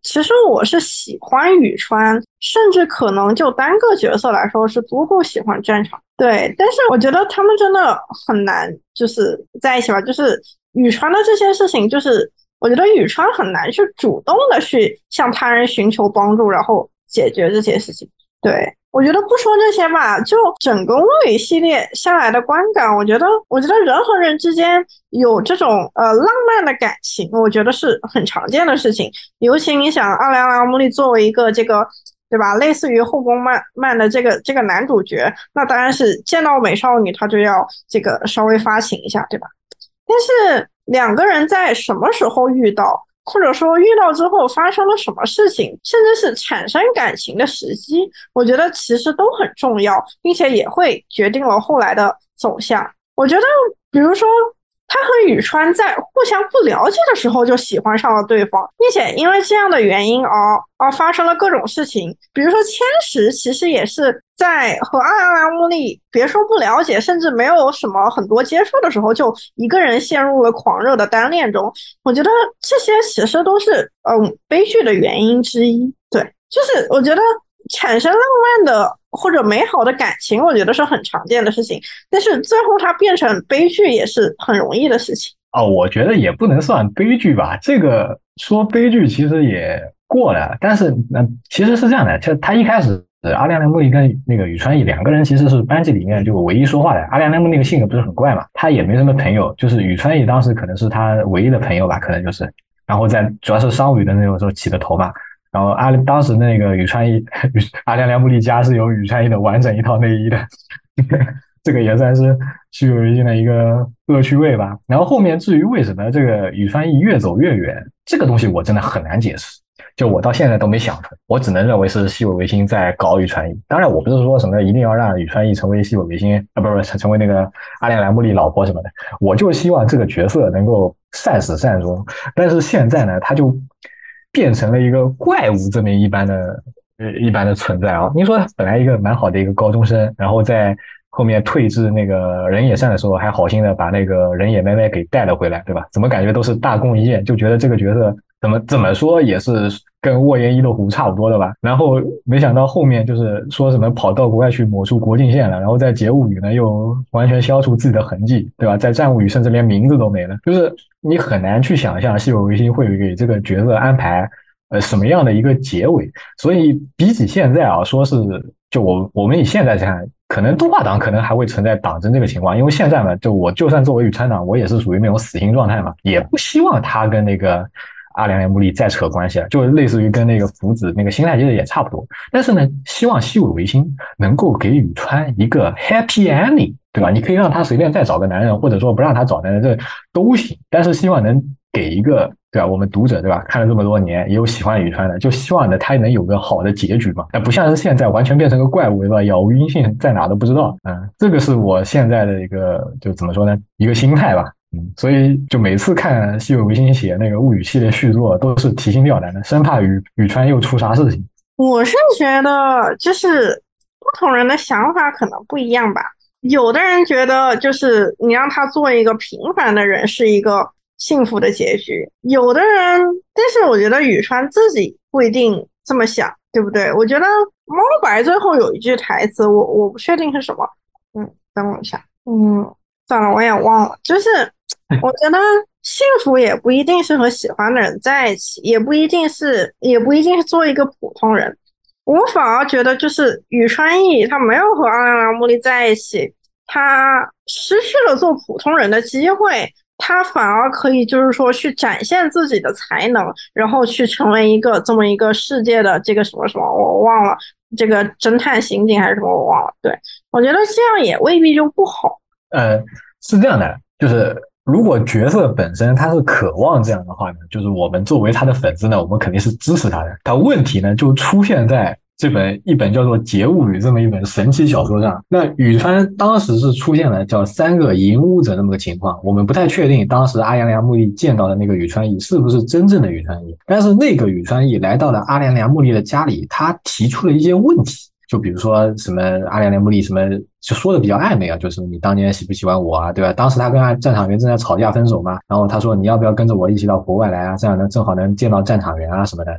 其实我是喜欢宇川，甚至可能就单个角色来说是足够喜欢战场。对，但是我觉得他们真的很难就是在一起吧。就是宇川的这些事情，就是我觉得宇川很难去主动的去向他人寻求帮助，然后解决这些事情。对。我觉得不说这些吧，就整个物语系列下来的观感，我觉得，我觉得人和人之间有这种呃浪漫的感情，我觉得是很常见的事情。尤其你想，阿良良木利作为一个这个，对吧，类似于后宫漫漫的这个这个男主角，那当然是见到美少女他就要这个稍微发情一下，对吧？但是两个人在什么时候遇到？或者说遇到之后发生了什么事情，甚至是产生感情的时机，我觉得其实都很重要，并且也会决定了后来的走向。我觉得，比如说。他和宇川在互相不了解的时候就喜欢上了对方，并且因为这样的原因而而发生了各种事情。比如说千石其实也是在和阿拉拉木利别说不了解，甚至没有什么很多接触的时候，就一个人陷入了狂热的单恋中。我觉得这些其实都是嗯悲剧的原因之一。对，就是我觉得产生浪漫的。或者美好的感情，我觉得是很常见的事情，但是最后它变成悲剧也是很容易的事情。哦，我觉得也不能算悲剧吧，这个说悲剧其实也过了。但是，那其实是这样的，就他一开始阿亮亮木利跟那个宇川义两个人其实是班级里面就唯一说话的。阿亮亮木那个性格不是很怪嘛，他也没什么朋友，就是宇川义当时可能是他唯一的朋友吧，可能就是，然后在主要是商羽的那种时候起的头嘛。然后阿当时那个宇川一阿良良布利家是有宇川一的完整一套内衣的，[LAUGHS] 这个也算是虚有维新的一个恶趣味吧。然后后面至于为什么这个宇川一越走越远，这个东西我真的很难解释，就我到现在都没想通。我只能认为是西尾维新在搞宇川一。当然，我不是说什么一定要让宇川一成为西尾维新啊，不是不是成为那个阿良良木利老婆什么的。我就希望这个角色能够善始善终。但是现在呢，他就。变成了一个怪物这么一般的呃一般的存在啊。你说本来一个蛮好的一个高中生，然后在后面退至那个人野善的时候，还好心的把那个人野妹妹给带了回来，对吧？怎么感觉都是大功一件，就觉得这个角色怎么怎么说也是跟沃言一的湖差不多的吧？然后没想到后面就是说什么跑到国外去抹除国境线了，然后在节物语呢又完全消除自己的痕迹，对吧？在战物语甚至连名字都没了，就是你很难去想象西尾维新会给这个角色安排呃什么样的一个结尾。所以比起现在啊，说是就我我们以现在看。可能动画党可能还会存在党争这个情况，因为现在嘛，就我就算作为宇川党，我也是属于那种死心状态嘛，也不希望他跟那个阿良木利再扯关系了，就类似于跟那个福子那个心态其实也差不多。但是呢，希望西尾维新能够给宇川一个 happy ending，对吧？你可以让他随便再找个男人，或者说不让他找男人，这都行。但是希望能给一个。对吧？我们读者对吧？看了这么多年，也有喜欢宇川的，就希望呢他能有个好的结局嘛。那不像是现在完全变成个怪物对吧？杳无音信，在哪都不知道。嗯，这个是我现在的一个就怎么说呢？一个心态吧。嗯，所以就每次看西游维新写那个物语系列续作，都是提心吊胆的，生怕宇宇川又出啥事情。我是觉得，就是不同人的想法可能不一样吧。有的人觉得，就是你让他做一个平凡的人，是一个。幸福的结局，有的人，但是我觉得宇川自己不一定这么想，对不对？我觉得猫白最后有一句台词，我我不确定是什么，嗯，等我一下，嗯，算了，我也忘了。就是我觉得幸福也不一定是和喜欢的人在一起，也不一定是，也不一定是做一个普通人。我反而觉得，就是宇川义他没有和阿良良木利在一起，他失去了做普通人的机会。他反而可以，就是说去展现自己的才能，然后去成为一个这么一个世界的这个什么什么，我忘了这个侦探刑警还是什么，我忘了。对我觉得这样也未必就不好。呃，是这样的，就是如果角色本身他是渴望这样的话呢，就是我们作为他的粉丝呢，我们肯定是支持他的。他问题呢就出现在。这本一本叫做《节物语》这么一本神奇小说上，那宇川当时是出现了叫三个银屋者这么个情况，我们不太确定当时阿良良木利见到的那个宇川义是不是真正的宇川义，但是那个宇川义来到了阿良良木利的家里，他提出了一些问题，就比如说什么阿良良木利什么就说的比较暧昧啊，就是你当年喜不喜欢我啊，对吧？当时他跟战场员正在吵架分手嘛，然后他说你要不要跟着我一起到国外来啊，这样能正好能见到战场员啊什么的。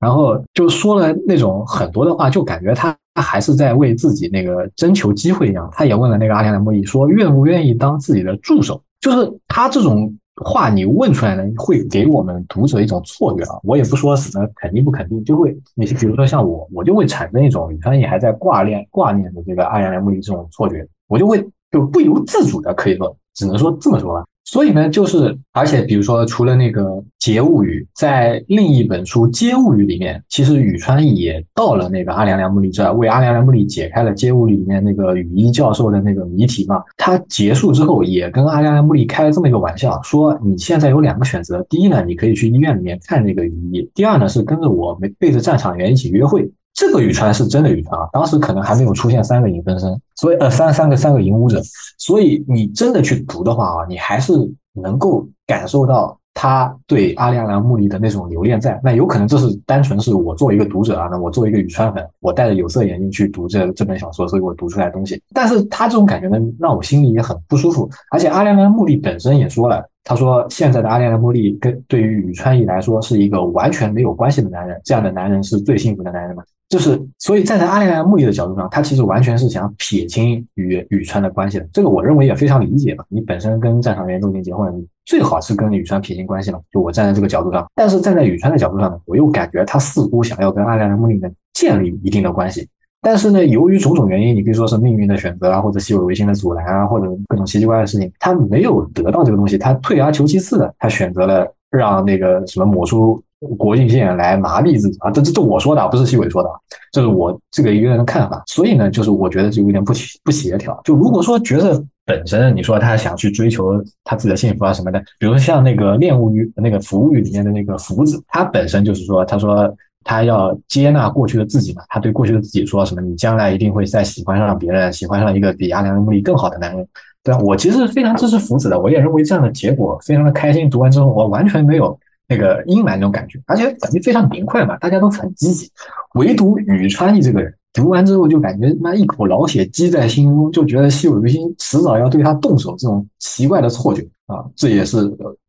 然后就说了那种很多的话，就感觉他他还是在为自己那个征求机会一样。他也问了那个阿良的木利说，愿不愿意当自己的助手？就是他这种话你问出来呢，会给我们读者一种错觉啊。我也不说什么肯定不肯定，就会你比如说像我，我就会产生一种你看你还在挂念挂念的这个阿良木利这种错觉，我就会就不由自主的可以说，只能说这么说吧。所以呢，就是，而且比如说，除了那个《节物语》，在另一本书《接物语》里面，其实宇川也到了那个阿良良木里这儿，为阿良良木里解开了《接物语》里面那个羽衣教授的那个谜题嘛。他结束之后，也跟阿良良木里开了这么一个玩笑，说你现在有两个选择，第一呢，你可以去医院里面看那个羽衣；第二呢，是跟着我，背着战场员一起约会。这个宇川是真的宇川啊，当时可能还没有出现三个影分身，所以呃三三个三个影武者，所以你真的去读的话啊，你还是能够感受到他对阿良良木里的那种留恋在。那有可能这是单纯是我作为一个读者啊，那我作为一个宇川粉，我戴着有色眼镜去读这这本小说，所以我读出来的东西。但是他这种感觉呢，让我心里也很不舒服。而且阿良良木里本身也说了，他说现在的阿良良木里跟对于宇川义来说是一个完全没有关系的男人，这样的男人是最幸福的男人嘛。就是，所以站在阿莲木里的角度上，他其实完全是想撇清与宇川的关系的。这个我认为也非常理解嘛。你本身跟战场员都已经结婚了，你最好是跟宇川撇清关系嘛。就我站在这个角度上，但是站在宇川的角度上呢，我又感觉他似乎想要跟阿莲木里呢建立一定的关系。但是呢，由于种种原因，你可以说是命运的选择啊，或者西尾维新的阻拦啊，或者各种奇奇怪怪的事情，他没有得到这个东西，他退而求其次的，他选择了让那个什么抹出。国境线来麻痹自己啊，这这这我说的，不是西伟说的，这是我这个一个人的看法。所以呢，就是我觉得就有点不不协调。就如果说角色本身，你说他想去追求他自己的幸福啊什么的，比如像那个恋物语那个服务语里面的那个福子，他本身就是说，他说他要接纳过去的自己嘛，他对过去的自己说什么，你将来一定会再喜欢上别人，喜欢上一个比阿良木里更好的男人。对吧？我其实非常支持福子的，我也认为这样的结果非常的开心。读完之后，我完全没有。那个阴霾那种感觉，而且感觉非常明快嘛，大家都很积极。唯独宇川一这个人，读完之后就感觉妈一口老血积在心中，就觉得西尾维新迟早要对他动手，这种奇怪的错觉啊，这也是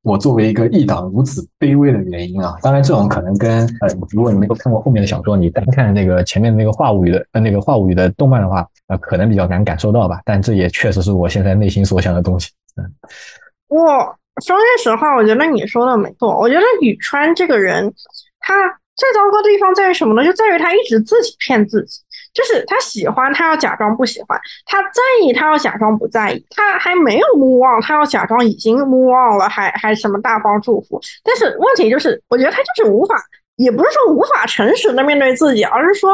我作为一个一党如此卑微的原因啊。当然，这种可能跟呃，如果你没有看过后面的小说，你单看那个前面那个话物语的呃那个话物语的动漫的话，呃，可能比较难感受到吧。但这也确实是我现在内心所想的东西。嗯，我说句实话，我觉得你说的没错。我觉得宇川这个人，他。最糟糕的地方在于什么呢？就在于他一直自己骗自己，就是他喜欢，他要假装不喜欢；他在意，他要假装不在意；他还没有目望，他要假装已经目望了，还还什么大方祝福。但是问题就是，我觉得他就是无法，也不是说无法诚实的面对自己，而是说，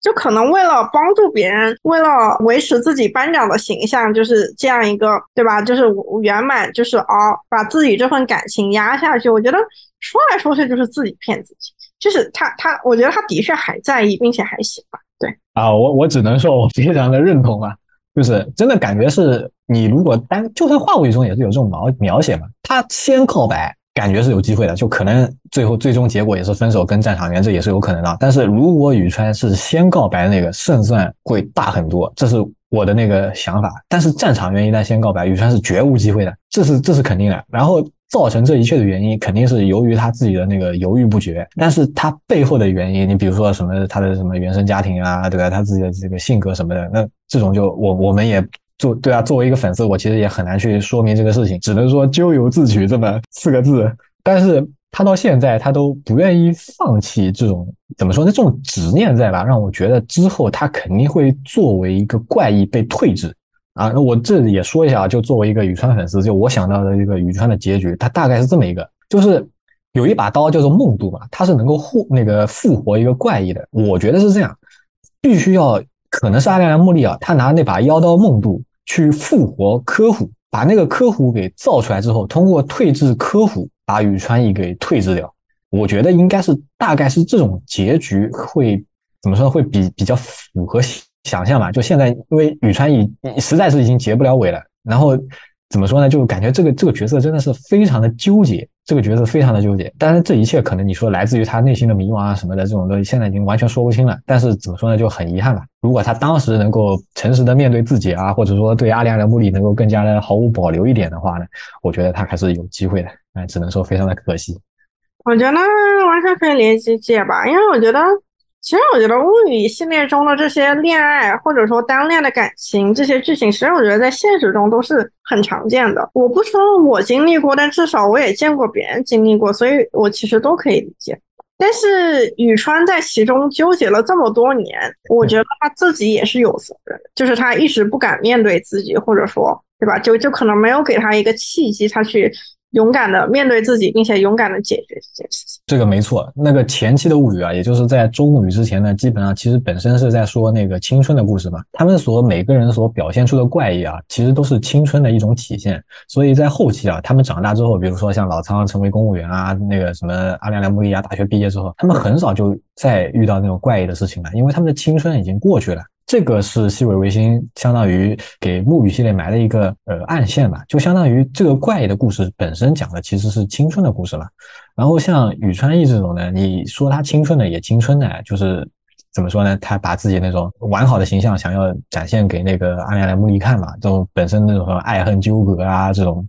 就可能为了帮助别人，为了维持自己班长的形象，就是这样一个，对吧？就是圆满，就是啊，把自己这份感情压下去。我觉得说来说去就是自己骗自己。就是他，他，我觉得他的确还在意，并且还喜欢。对啊，我我只能说我非常的认同啊，就是真的感觉是你如果单就算话语中也是有这种描描写嘛，他先告白，感觉是有机会的，就可能最后最终结果也是分手跟战场原这也是有可能的。但是如果宇川是先告白，那个胜算会大很多，这是我的那个想法。但是战场原一旦先告白，宇川是绝无机会的，这是这是肯定的。然后。造成这一切的原因，肯定是由于他自己的那个犹豫不决。但是他背后的原因，你比如说什么他的什么原生家庭啊，对吧？他自己的这个性格什么的，那这种就我我们也做对啊。作为一个粉丝，我其实也很难去说明这个事情，只能说咎由自取这么四个字。但是他到现在他都不愿意放弃这种怎么说呢？这种执念在吧？让我觉得之后他肯定会作为一个怪异被退治。啊，那我这里也说一下啊，就作为一个宇川粉丝，就我想到的一个宇川的结局，它大概是这么一个，就是有一把刀叫做梦渡嘛，它是能够复那个复活一个怪异的，我觉得是这样，必须要可能是阿良良茉莉啊，他拿那把妖刀梦渡去复活科虎，把那个科虎给造出来之后，通过退治科虎，把宇川一给退治掉，我觉得应该是大概是这种结局会怎么说会比比较符合。想象嘛，就现在，因为宇川已实在是已经结不了尾了，然后怎么说呢？就感觉这个这个角色真的是非常的纠结，这个角色非常的纠结。但是这一切可能你说来自于他内心的迷茫啊什么的这种东西，现在已经完全说不清了。但是怎么说呢？就很遗憾吧。如果他当时能够诚实的面对自己啊，或者说对阿良的目的能够更加的毫无保留一点的话呢，我觉得他还是有机会的。哎，只能说非常的可惜。我觉得完全可以理解吧，因为我觉得。其实我觉得物语系列中的这些恋爱或者说单恋的感情这些剧情，其实我觉得在现实中都是很常见的。我不说我经历过，但至少我也见过别人经历过，所以我其实都可以理解。但是宇川在其中纠结了这么多年，我觉得他自己也是有责任，就是他一直不敢面对自己，或者说，对吧？就就可能没有给他一个契机，他去。勇敢的面对自己，并且勇敢的解决这件事情，这个没错。那个前期的物语啊，也就是在周物语之前呢，基本上其实本身是在说那个青春的故事嘛。他们所每个人所表现出的怪异啊，其实都是青春的一种体现。所以在后期啊，他们长大之后，比如说像老仓成为公务员啊，那个什么阿良良木利亚大学毕业之后，他们很少就再遇到那种怪异的事情了，因为他们的青春已经过去了。这个是西尾维新相当于给木语系列埋了一个呃暗线吧，就相当于这个怪异的故事本身讲的其实是青春的故事了。然后像宇川义这种呢，你说他青春的也青春的，就是怎么说呢？他把自己那种完好的形象想要展现给那个阿良良木利看嘛，这种本身那种爱恨纠葛啊这种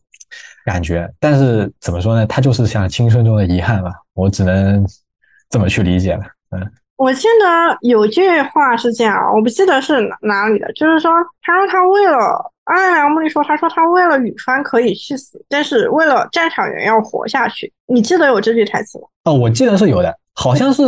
感觉。但是怎么说呢？他就是像青春中的遗憾吧，我只能这么去理解了，嗯。我记得有句话是这样，我不记得是哪哪里的，就是说，他说他为了阿良木利说，他说他为了宇川可以去死，但是为了战场员要活下去。你记得有这句台词吗？哦，我记得是有的，好像是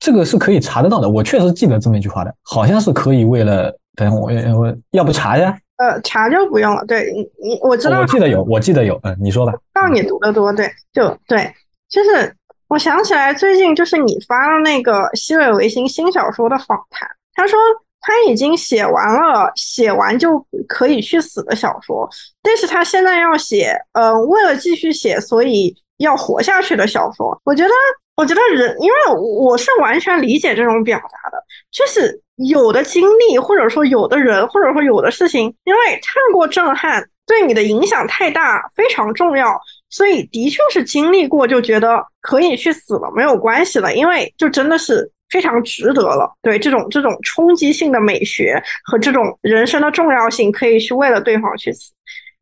这个是可以查得到的。我确实记得这么一句话的，好像是可以为了等我我要不查一下？呃，查就不用了。对你你我知道，我记得有，我记得有，嗯，你说吧。让你读的多，对，就对，就是。我想起来，最近就是你发了那个西尾维新新小说的访谈，他说他已经写完了，写完就可以去死的小说，但是他现在要写，呃，为了继续写，所以要活下去的小说。我觉得，我觉得人，因为我是完全理解这种表达的，就是有的经历，或者说有的人，或者说有的事情，因为太过震撼，对你的影响太大，非常重要。所以的确是经历过，就觉得可以去死了，没有关系了，因为就真的是非常值得了。对这种这种冲击性的美学和这种人生的重要性，可以去为了对方去死。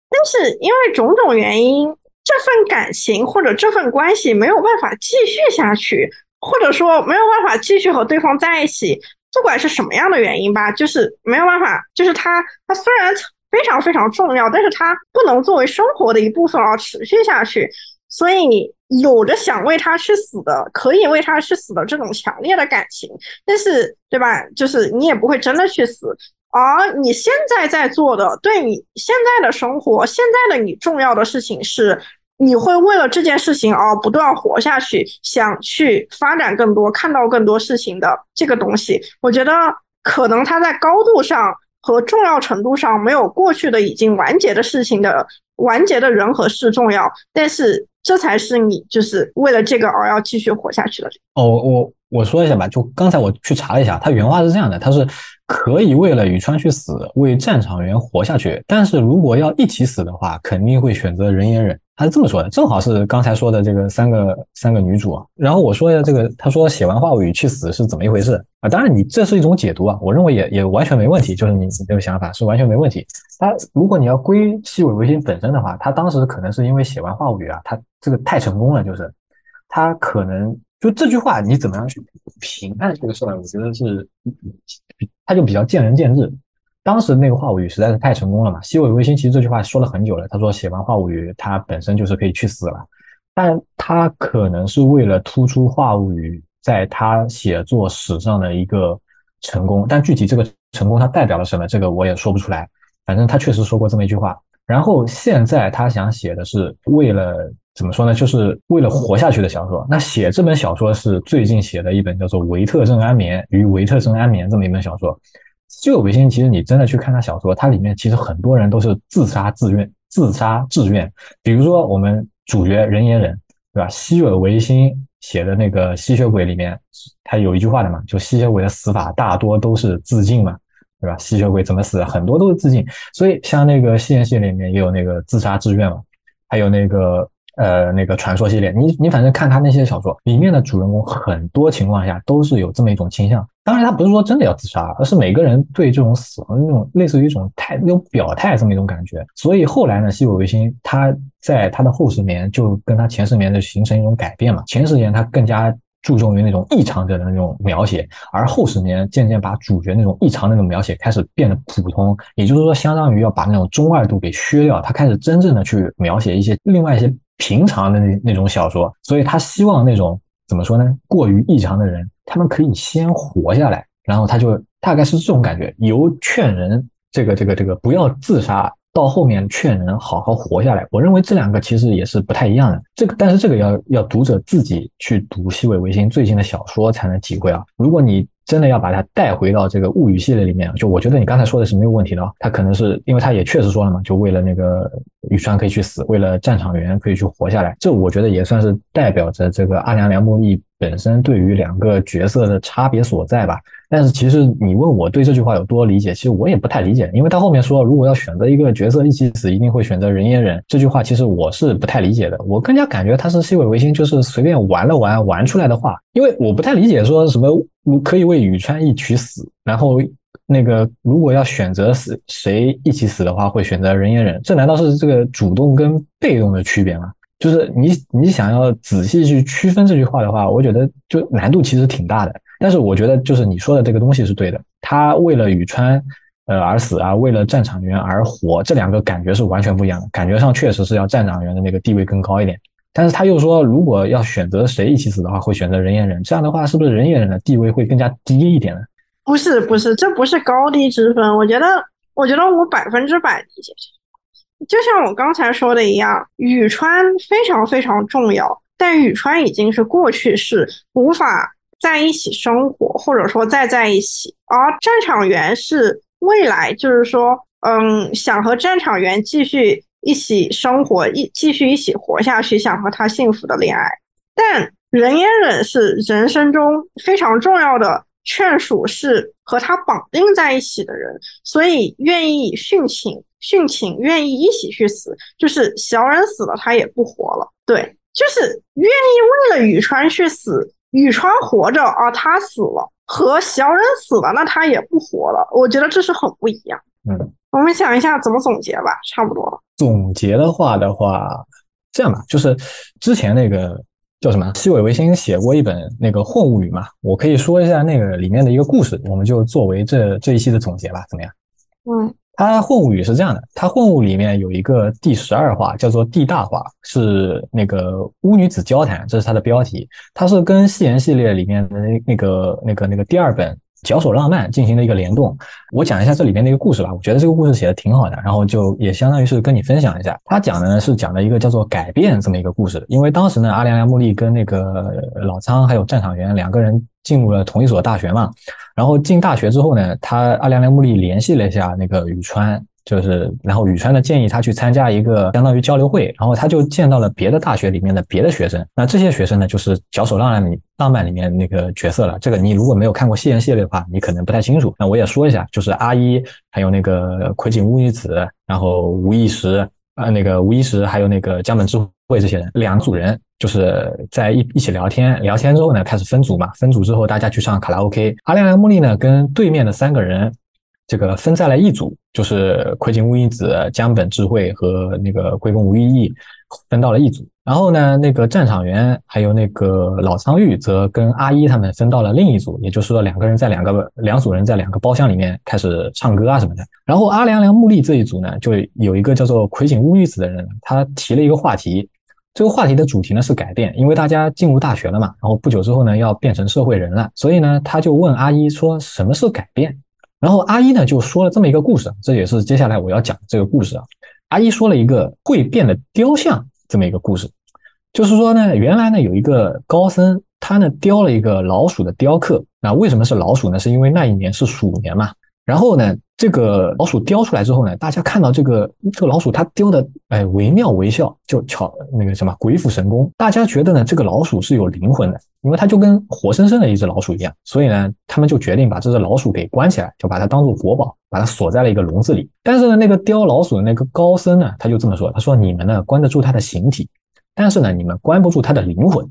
但是因为种种原因，这份感情或者这份关系没有办法继续下去，或者说没有办法继续和对方在一起，不管是什么样的原因吧，就是没有办法，就是他他虽然非常非常重要，但是它不能作为生活的一部分而持续下去。所以有着想为他去死的，可以为他去死的这种强烈的感情，但是对吧？就是你也不会真的去死。而你现在在做的，对你现在的生活，现在的你重要的事情是，你会为了这件事情而不断活下去，想去发展更多，看到更多事情的这个东西。我觉得可能它在高度上和重要程度上没有过去的已经完结的事情的完结的人和事重要，但是。这才是你就是为了这个而要继续活下去的。哦，我我说一下吧，就刚才我去查了一下，他原话是这样的，他是可以为了宇川去死，为战场员活下去，但是如果要一起死的话，肯定会选择人言忍。他是这么说的，正好是刚才说的这个三个三个女主啊。然后我说一下这个，他说写完话语去死是怎么一回事啊？当然你这是一种解读啊，我认为也也完全没问题，就是你你这个想法是完全没问题。他如果你要归西尾维新本身的话，他当时可能是因为写完话语啊，他这个太成功了，就是他可能就这句话你怎么样去评判这个事儿，我觉得是他就比较见仁见智。当时那个话物语实在是太成功了嘛？西尾维新其实这句话说了很久了。他说写完话物语，他本身就是可以去死了，但他可能是为了突出话物语在他写作史上的一个成功，但具体这个成功它代表了什么，这个我也说不出来。反正他确实说过这么一句话。然后现在他想写的是为了怎么说呢？就是为了活下去的小说。那写这本小说是最近写的一本叫做《维特正安眠与维特正安眠》这么一本小说。西尾维新，其实你真的去看他小说，它里面其实很多人都是自杀自愿、自杀自愿。比如说我们主角人言人，对吧？西尾维新写的那个吸血鬼里面，他有一句话的嘛，就吸血鬼的死法大多都是自尽嘛，对吧？吸血鬼怎么死，很多都是自尽。所以像那个西言系里面也有那个自杀自愿嘛，还有那个呃那个传说系列，你你反正看他那些小说里面的主人公，很多情况下都是有这么一种倾向。当然，他不是说真的要自杀，而是每个人对这种死亡的那种类似于一种态、那种表态这么一种感觉。所以后来呢，西尾维新他在他的后十年就跟他前十年的形成一种改变嘛。前十年他更加注重于那种异常者的那种描写，而后十年渐渐把主角那种异常那种描写开始变得普通，也就是说，相当于要把那种中二度给削掉，他开始真正的去描写一些另外一些平常的那那种小说。所以他希望那种怎么说呢？过于异常的人。他们可以先活下来，然后他就大概是这种感觉，由劝人这个这个这个不要自杀，到后面劝人好好活下来。我认为这两个其实也是不太一样的。这个，但是这个要要读者自己去读西尾维新最近的小说才能体会啊。如果你真的要把它带回到这个物语系列里面，就我觉得你刚才说的是没有问题的。他可能是因为他也确实说了嘛，就为了那个宇川可以去死，为了战场员可以去活下来，这我觉得也算是代表着这个阿良良木义。本身对于两个角色的差别所在吧，但是其实你问我对这句话有多理解，其实我也不太理解，因为他后面说如果要选择一个角色一起死，一定会选择人也忍这句话，其实我是不太理解的。我更加感觉他是西尾维新就是随便玩了玩玩出来的话，因为我不太理解说什么可以为宇川一起死，然后那个如果要选择死谁一起死的话，会选择人也忍，这难道是这个主动跟被动的区别吗？就是你，你想要仔细去区分这句话的话，我觉得就难度其实挺大的。但是我觉得，就是你说的这个东西是对的。他为了宇川，呃而死啊，为了战场员而活，这两个感觉是完全不一样的。感觉上确实是要战场员的那个地位更高一点。但是他又说，如果要选择谁一起死的话，会选择人言人。这样的话，是不是人言人的地位会更加低一点呢？不是，不是，这不是高低之分。我觉得，我觉得我百分之百理解。就像我刚才说的一样，宇川非常非常重要，但宇川已经是过去式，无法在一起生活，或者说再在一起。而战场员是未来，就是说，嗯，想和战场员继续一起生活，一继续一起活下去，想和他幸福的恋爱。但人也忍是人生中非常重要的劝属，是和他绑定在一起的人，所以愿意殉情。殉情，愿意一起去死，就是小忍死了，他也不活了。对，就是愿意为了宇川去死，宇川活着啊，他死了；和小忍死了，那他也不活了。我觉得这是很不一样。嗯，我们想一下怎么总结吧，差不多了。总结的话的话，这样吧，就是之前那个叫什么西尾维新写过一本那个《混物语》嘛，我可以说一下那个里面的一个故事，我们就作为这这一期的总结吧，怎么样？嗯它混物语是这样的，它混物里面有一个第十二话叫做地大话，是那个巫女子交谈，这是它的标题。它是跟戏言系列里面的那那个那个那个第二本脚手浪漫进行了一个联动。我讲一下这里边的一个故事吧，我觉得这个故事写的挺好的，然后就也相当于是跟你分享一下。他讲的呢是讲的一个叫做改变这么一个故事，因为当时呢阿良良木利跟那个老仓还有战场员两个人进入了同一所大学嘛。然后进大学之后呢，他阿良良木利联系了一下那个宇川，就是然后宇川呢建议他去参加一个相当于交流会，然后他就见到了别的大学里面的别的学生。那这些学生呢，就是脚手浪漫里浪漫里面那个角色了。这个你如果没有看过戏言系列的话，你可能不太清楚。那我也说一下，就是阿一，还有那个葵井乌女子，然后吴一石，呃，那个吴一石，还有那个江本智慧这些人，两组人。就是在一一起聊天，聊天之后呢，开始分组嘛。分组之后，大家去唱卡拉 OK。阿良良木利呢，跟对面的三个人，这个分在了一组，就是葵井乌一子、江本智慧和那个龟宫无意义分到了一组。然后呢，那个战场员还有那个老苍玉则跟阿一他们分到了另一组，也就是说两个人在两个两组人在两个包厢里面开始唱歌啊什么的。然后阿良良木利这一组呢，就有一个叫做葵井乌一子的人，他提了一个话题。这个话题的主题呢是改变，因为大家进入大学了嘛，然后不久之后呢要变成社会人了，所以呢他就问阿一说什么是改变，然后阿一呢就说了这么一个故事，这也是接下来我要讲的这个故事啊。阿一说了一个会变的雕像这么一个故事，就是说呢原来呢有一个高僧，他呢雕了一个老鼠的雕刻，那为什么是老鼠呢？是因为那一年是鼠年嘛。然后呢，这个老鼠雕出来之后呢，大家看到这个这个老鼠它雕的哎惟妙惟肖，就巧那个什么鬼斧神工。大家觉得呢，这个老鼠是有灵魂的，因为它就跟活生生的一只老鼠一样。所以呢，他们就决定把这只老鼠给关起来，就把它当做国宝，把它锁在了一个笼子里。但是呢，那个雕老鼠的那个高僧呢，他就这么说，他说你们呢关得住它的形体，但是呢你们关不住它的灵魂。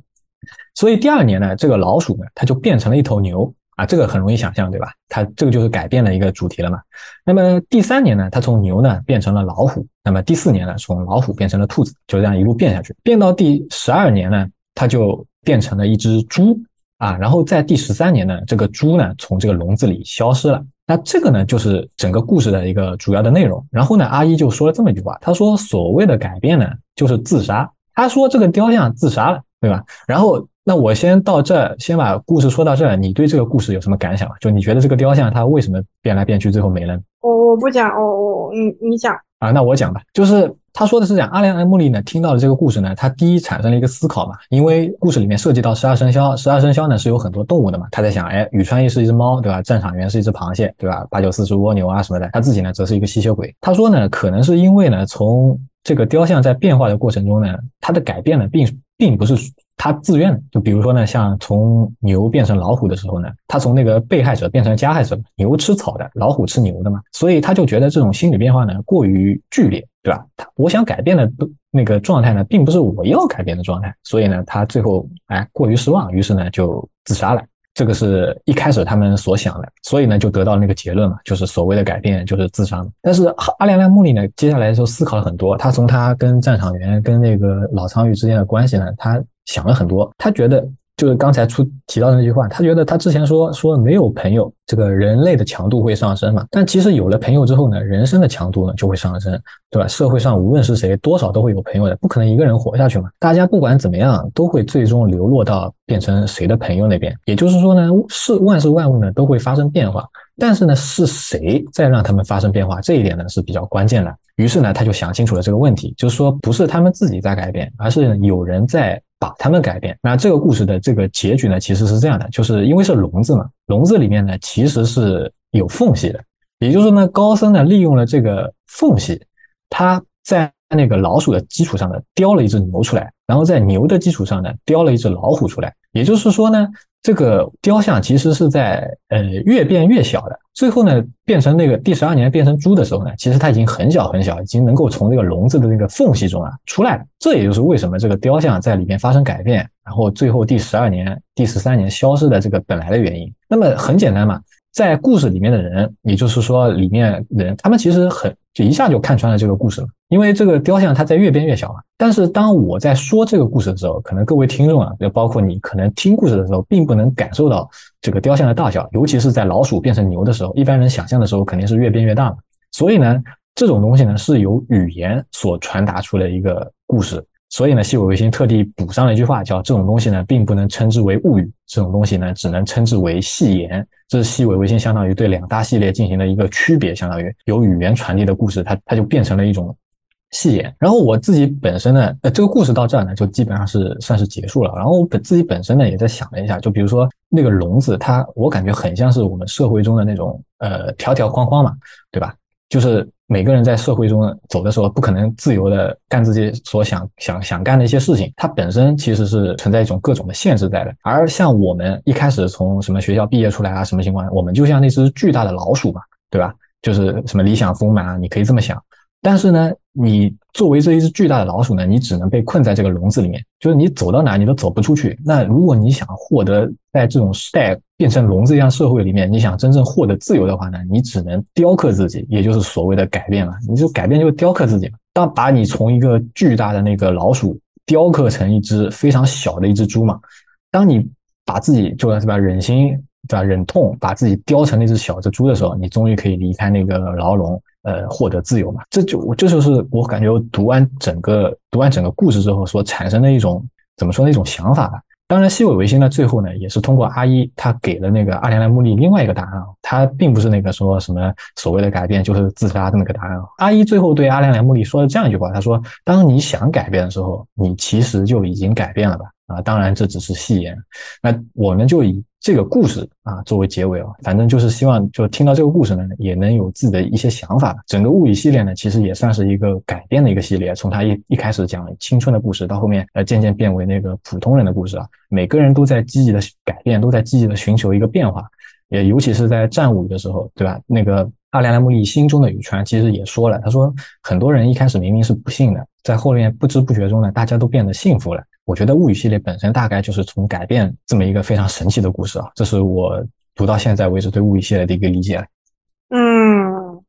所以第二年呢，这个老鼠呢，它就变成了一头牛。啊，这个很容易想象，对吧？它这个就是改变的一个主题了嘛。那么第三年呢，它从牛呢变成了老虎。那么第四年呢，从老虎变成了兔子，就这样一路变下去。变到第十二年呢，它就变成了一只猪啊。然后在第十三年呢，这个猪呢从这个笼子里消失了。那这个呢就是整个故事的一个主要的内容。然后呢，阿一就说了这么一句话，他说：“所谓的改变呢，就是自杀。”他说这个雕像自杀了，对吧？然后。那我先到这，先把故事说到这。你对这个故事有什么感想？就你觉得这个雕像它为什么变来变去，最后没了？我我不讲，我我你你讲啊？那我讲吧。就是他说的是讲阿良安木利呢，听到了这个故事呢，他第一产生了一个思考嘛，因为故事里面涉及到十二生肖，十二生肖呢是有很多动物的嘛。他在想，哎，宇川一是一只猫，对吧？战场原是一只螃蟹，对吧？八九四是蜗牛啊什么的。他自己呢则是一个吸血鬼。他说呢，可能是因为呢，从这个雕像在变化的过程中呢，它的改变呢，并并不是。他自愿的，就比如说呢，像从牛变成老虎的时候呢，他从那个被害者变成加害者，牛吃草的，老虎吃牛的嘛，所以他就觉得这种心理变化呢过于剧烈，对吧？他我想改变的那个状态呢，并不是我要改变的状态，所以呢，他最后哎过于失望，于是呢就自杀了。这个是一开始他们所想的，所以呢就得到那个结论嘛，就是所谓的改变就是自杀。但是阿良良木里呢，接下来就思考了很多，他从他跟战场员跟那个老苍玉之间的关系呢，他。想了很多，他觉得就是刚才出提到的那句话，他觉得他之前说说没有朋友，这个人类的强度会上升嘛？但其实有了朋友之后呢，人生的强度呢就会上升，对吧？社会上无论是谁，多少都会有朋友的，不可能一个人活下去嘛。大家不管怎么样，都会最终流落到变成谁的朋友那边。也就是说呢，是万事万物呢都会发生变化，但是呢，是谁在让他们发生变化？这一点呢是比较关键的。于是呢，他就想清楚了这个问题，就是说不是他们自己在改变，而是有人在。把他们改变。那这个故事的这个结局呢，其实是这样的，就是因为是笼子嘛，笼子里面呢其实是有缝隙的，也就是说呢，高僧呢利用了这个缝隙，他在那个老鼠的基础上呢雕了一只牛出来，然后在牛的基础上呢雕了一只老虎出来。也就是说呢，这个雕像其实是在呃越变越小的，最后呢变成那个第十二年变成猪的时候呢，其实它已经很小很小，已经能够从那个笼子的那个缝隙中啊出来了。这也就是为什么这个雕像在里面发生改变，然后最后第十二年、第十三年消失的这个本来的原因。那么很简单嘛。在故事里面的人，也就是说里面人，他们其实很就一下就看穿了这个故事了，因为这个雕像它在越变越小嘛。但是当我在说这个故事的时候，可能各位听众啊，就包括你，可能听故事的时候并不能感受到这个雕像的大小，尤其是在老鼠变成牛的时候，一般人想象的时候肯定是越变越大嘛。所以呢，这种东西呢是由语言所传达出的一个故事。所以呢，西尾维新特地补上了一句话，叫这种东西呢，并不能称之为物语，这种东西呢，只能称之为戏言。这是西尾维新相当于对两大系列进行了一个区别，相当于由语言传递的故事，它它就变成了一种戏言。然后我自己本身呢，呃，这个故事到这儿呢，就基本上是算是结束了。然后我本自己本身呢，也在想了一下，就比如说那个笼子，它我感觉很像是我们社会中的那种呃条条框框嘛，对吧？就是每个人在社会中走的时候，不可能自由的干自己所想想想干的一些事情，它本身其实是存在一种各种的限制在的。而像我们一开始从什么学校毕业出来啊，什么情况，我们就像那只巨大的老鼠嘛，对吧？就是什么理想丰满啊，你可以这么想。但是呢，你作为这一只巨大的老鼠呢，你只能被困在这个笼子里面，就是你走到哪你都走不出去。那如果你想获得在这种时代变成笼子一样社会里面，你想真正获得自由的话呢，你只能雕刻自己，也就是所谓的改变了。你就改变就是雕刻自己嘛。当把你从一个巨大的那个老鼠雕刻成一只非常小的一只猪嘛，当你把自己就是吧忍心对吧忍痛把自己雕成那只小只猪的时候，你终于可以离开那个牢笼。呃，获得自由嘛，这就这就是我感觉我读完整个读完整个故事之后所产生的一种怎么说呢一种想法吧。当然，西尾维新呢，最后呢也是通过阿一他给了那个阿莲莱穆利另外一个答案，他并不是那个说什么所谓的改变就是自杀的那个答案。阿一最后对阿莲莱穆利说了这样一句话，他说：“当你想改变的时候，你其实就已经改变了吧。”啊，当然这只是戏言。那我们就以这个故事啊作为结尾啊，反正就是希望就听到这个故事呢，也能有自己的一些想法。整个物语系列呢，其实也算是一个改变的一个系列，从他一一开始讲青春的故事，到后面呃渐渐变为那个普通人的故事啊。每个人都在积极的改变，都在积极的寻求一个变化。也尤其是在战物语的时候，对吧？那个阿莱莱穆利心中的雨川其实也说了，他说很多人一开始明明是不幸的，在后面不知不觉中呢，大家都变得幸福了。我觉得物语系列本身大概就是从改变这么一个非常神奇的故事啊，这是我读到现在为止对物语系列的一个理解。嗯，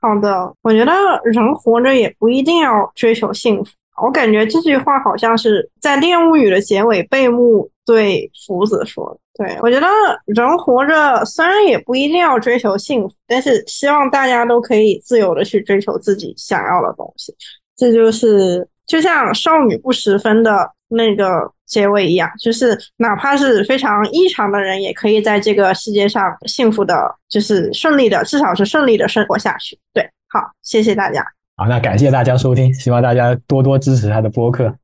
好的。我觉得人活着也不一定要追求幸福。我感觉这句话好像是在《恋物语》的结尾，贝木对福子说的。对我觉得人活着虽然也不一定要追求幸福，但是希望大家都可以自由的去追求自己想要的东西。这就是就像少女不十分的。那个结尾一样，就是哪怕是非常异常的人，也可以在这个世界上幸福的，就是顺利的，至少是顺利的生活下去。对，好，谢谢大家。好，那感谢大家收听，希望大家多多支持他的播客。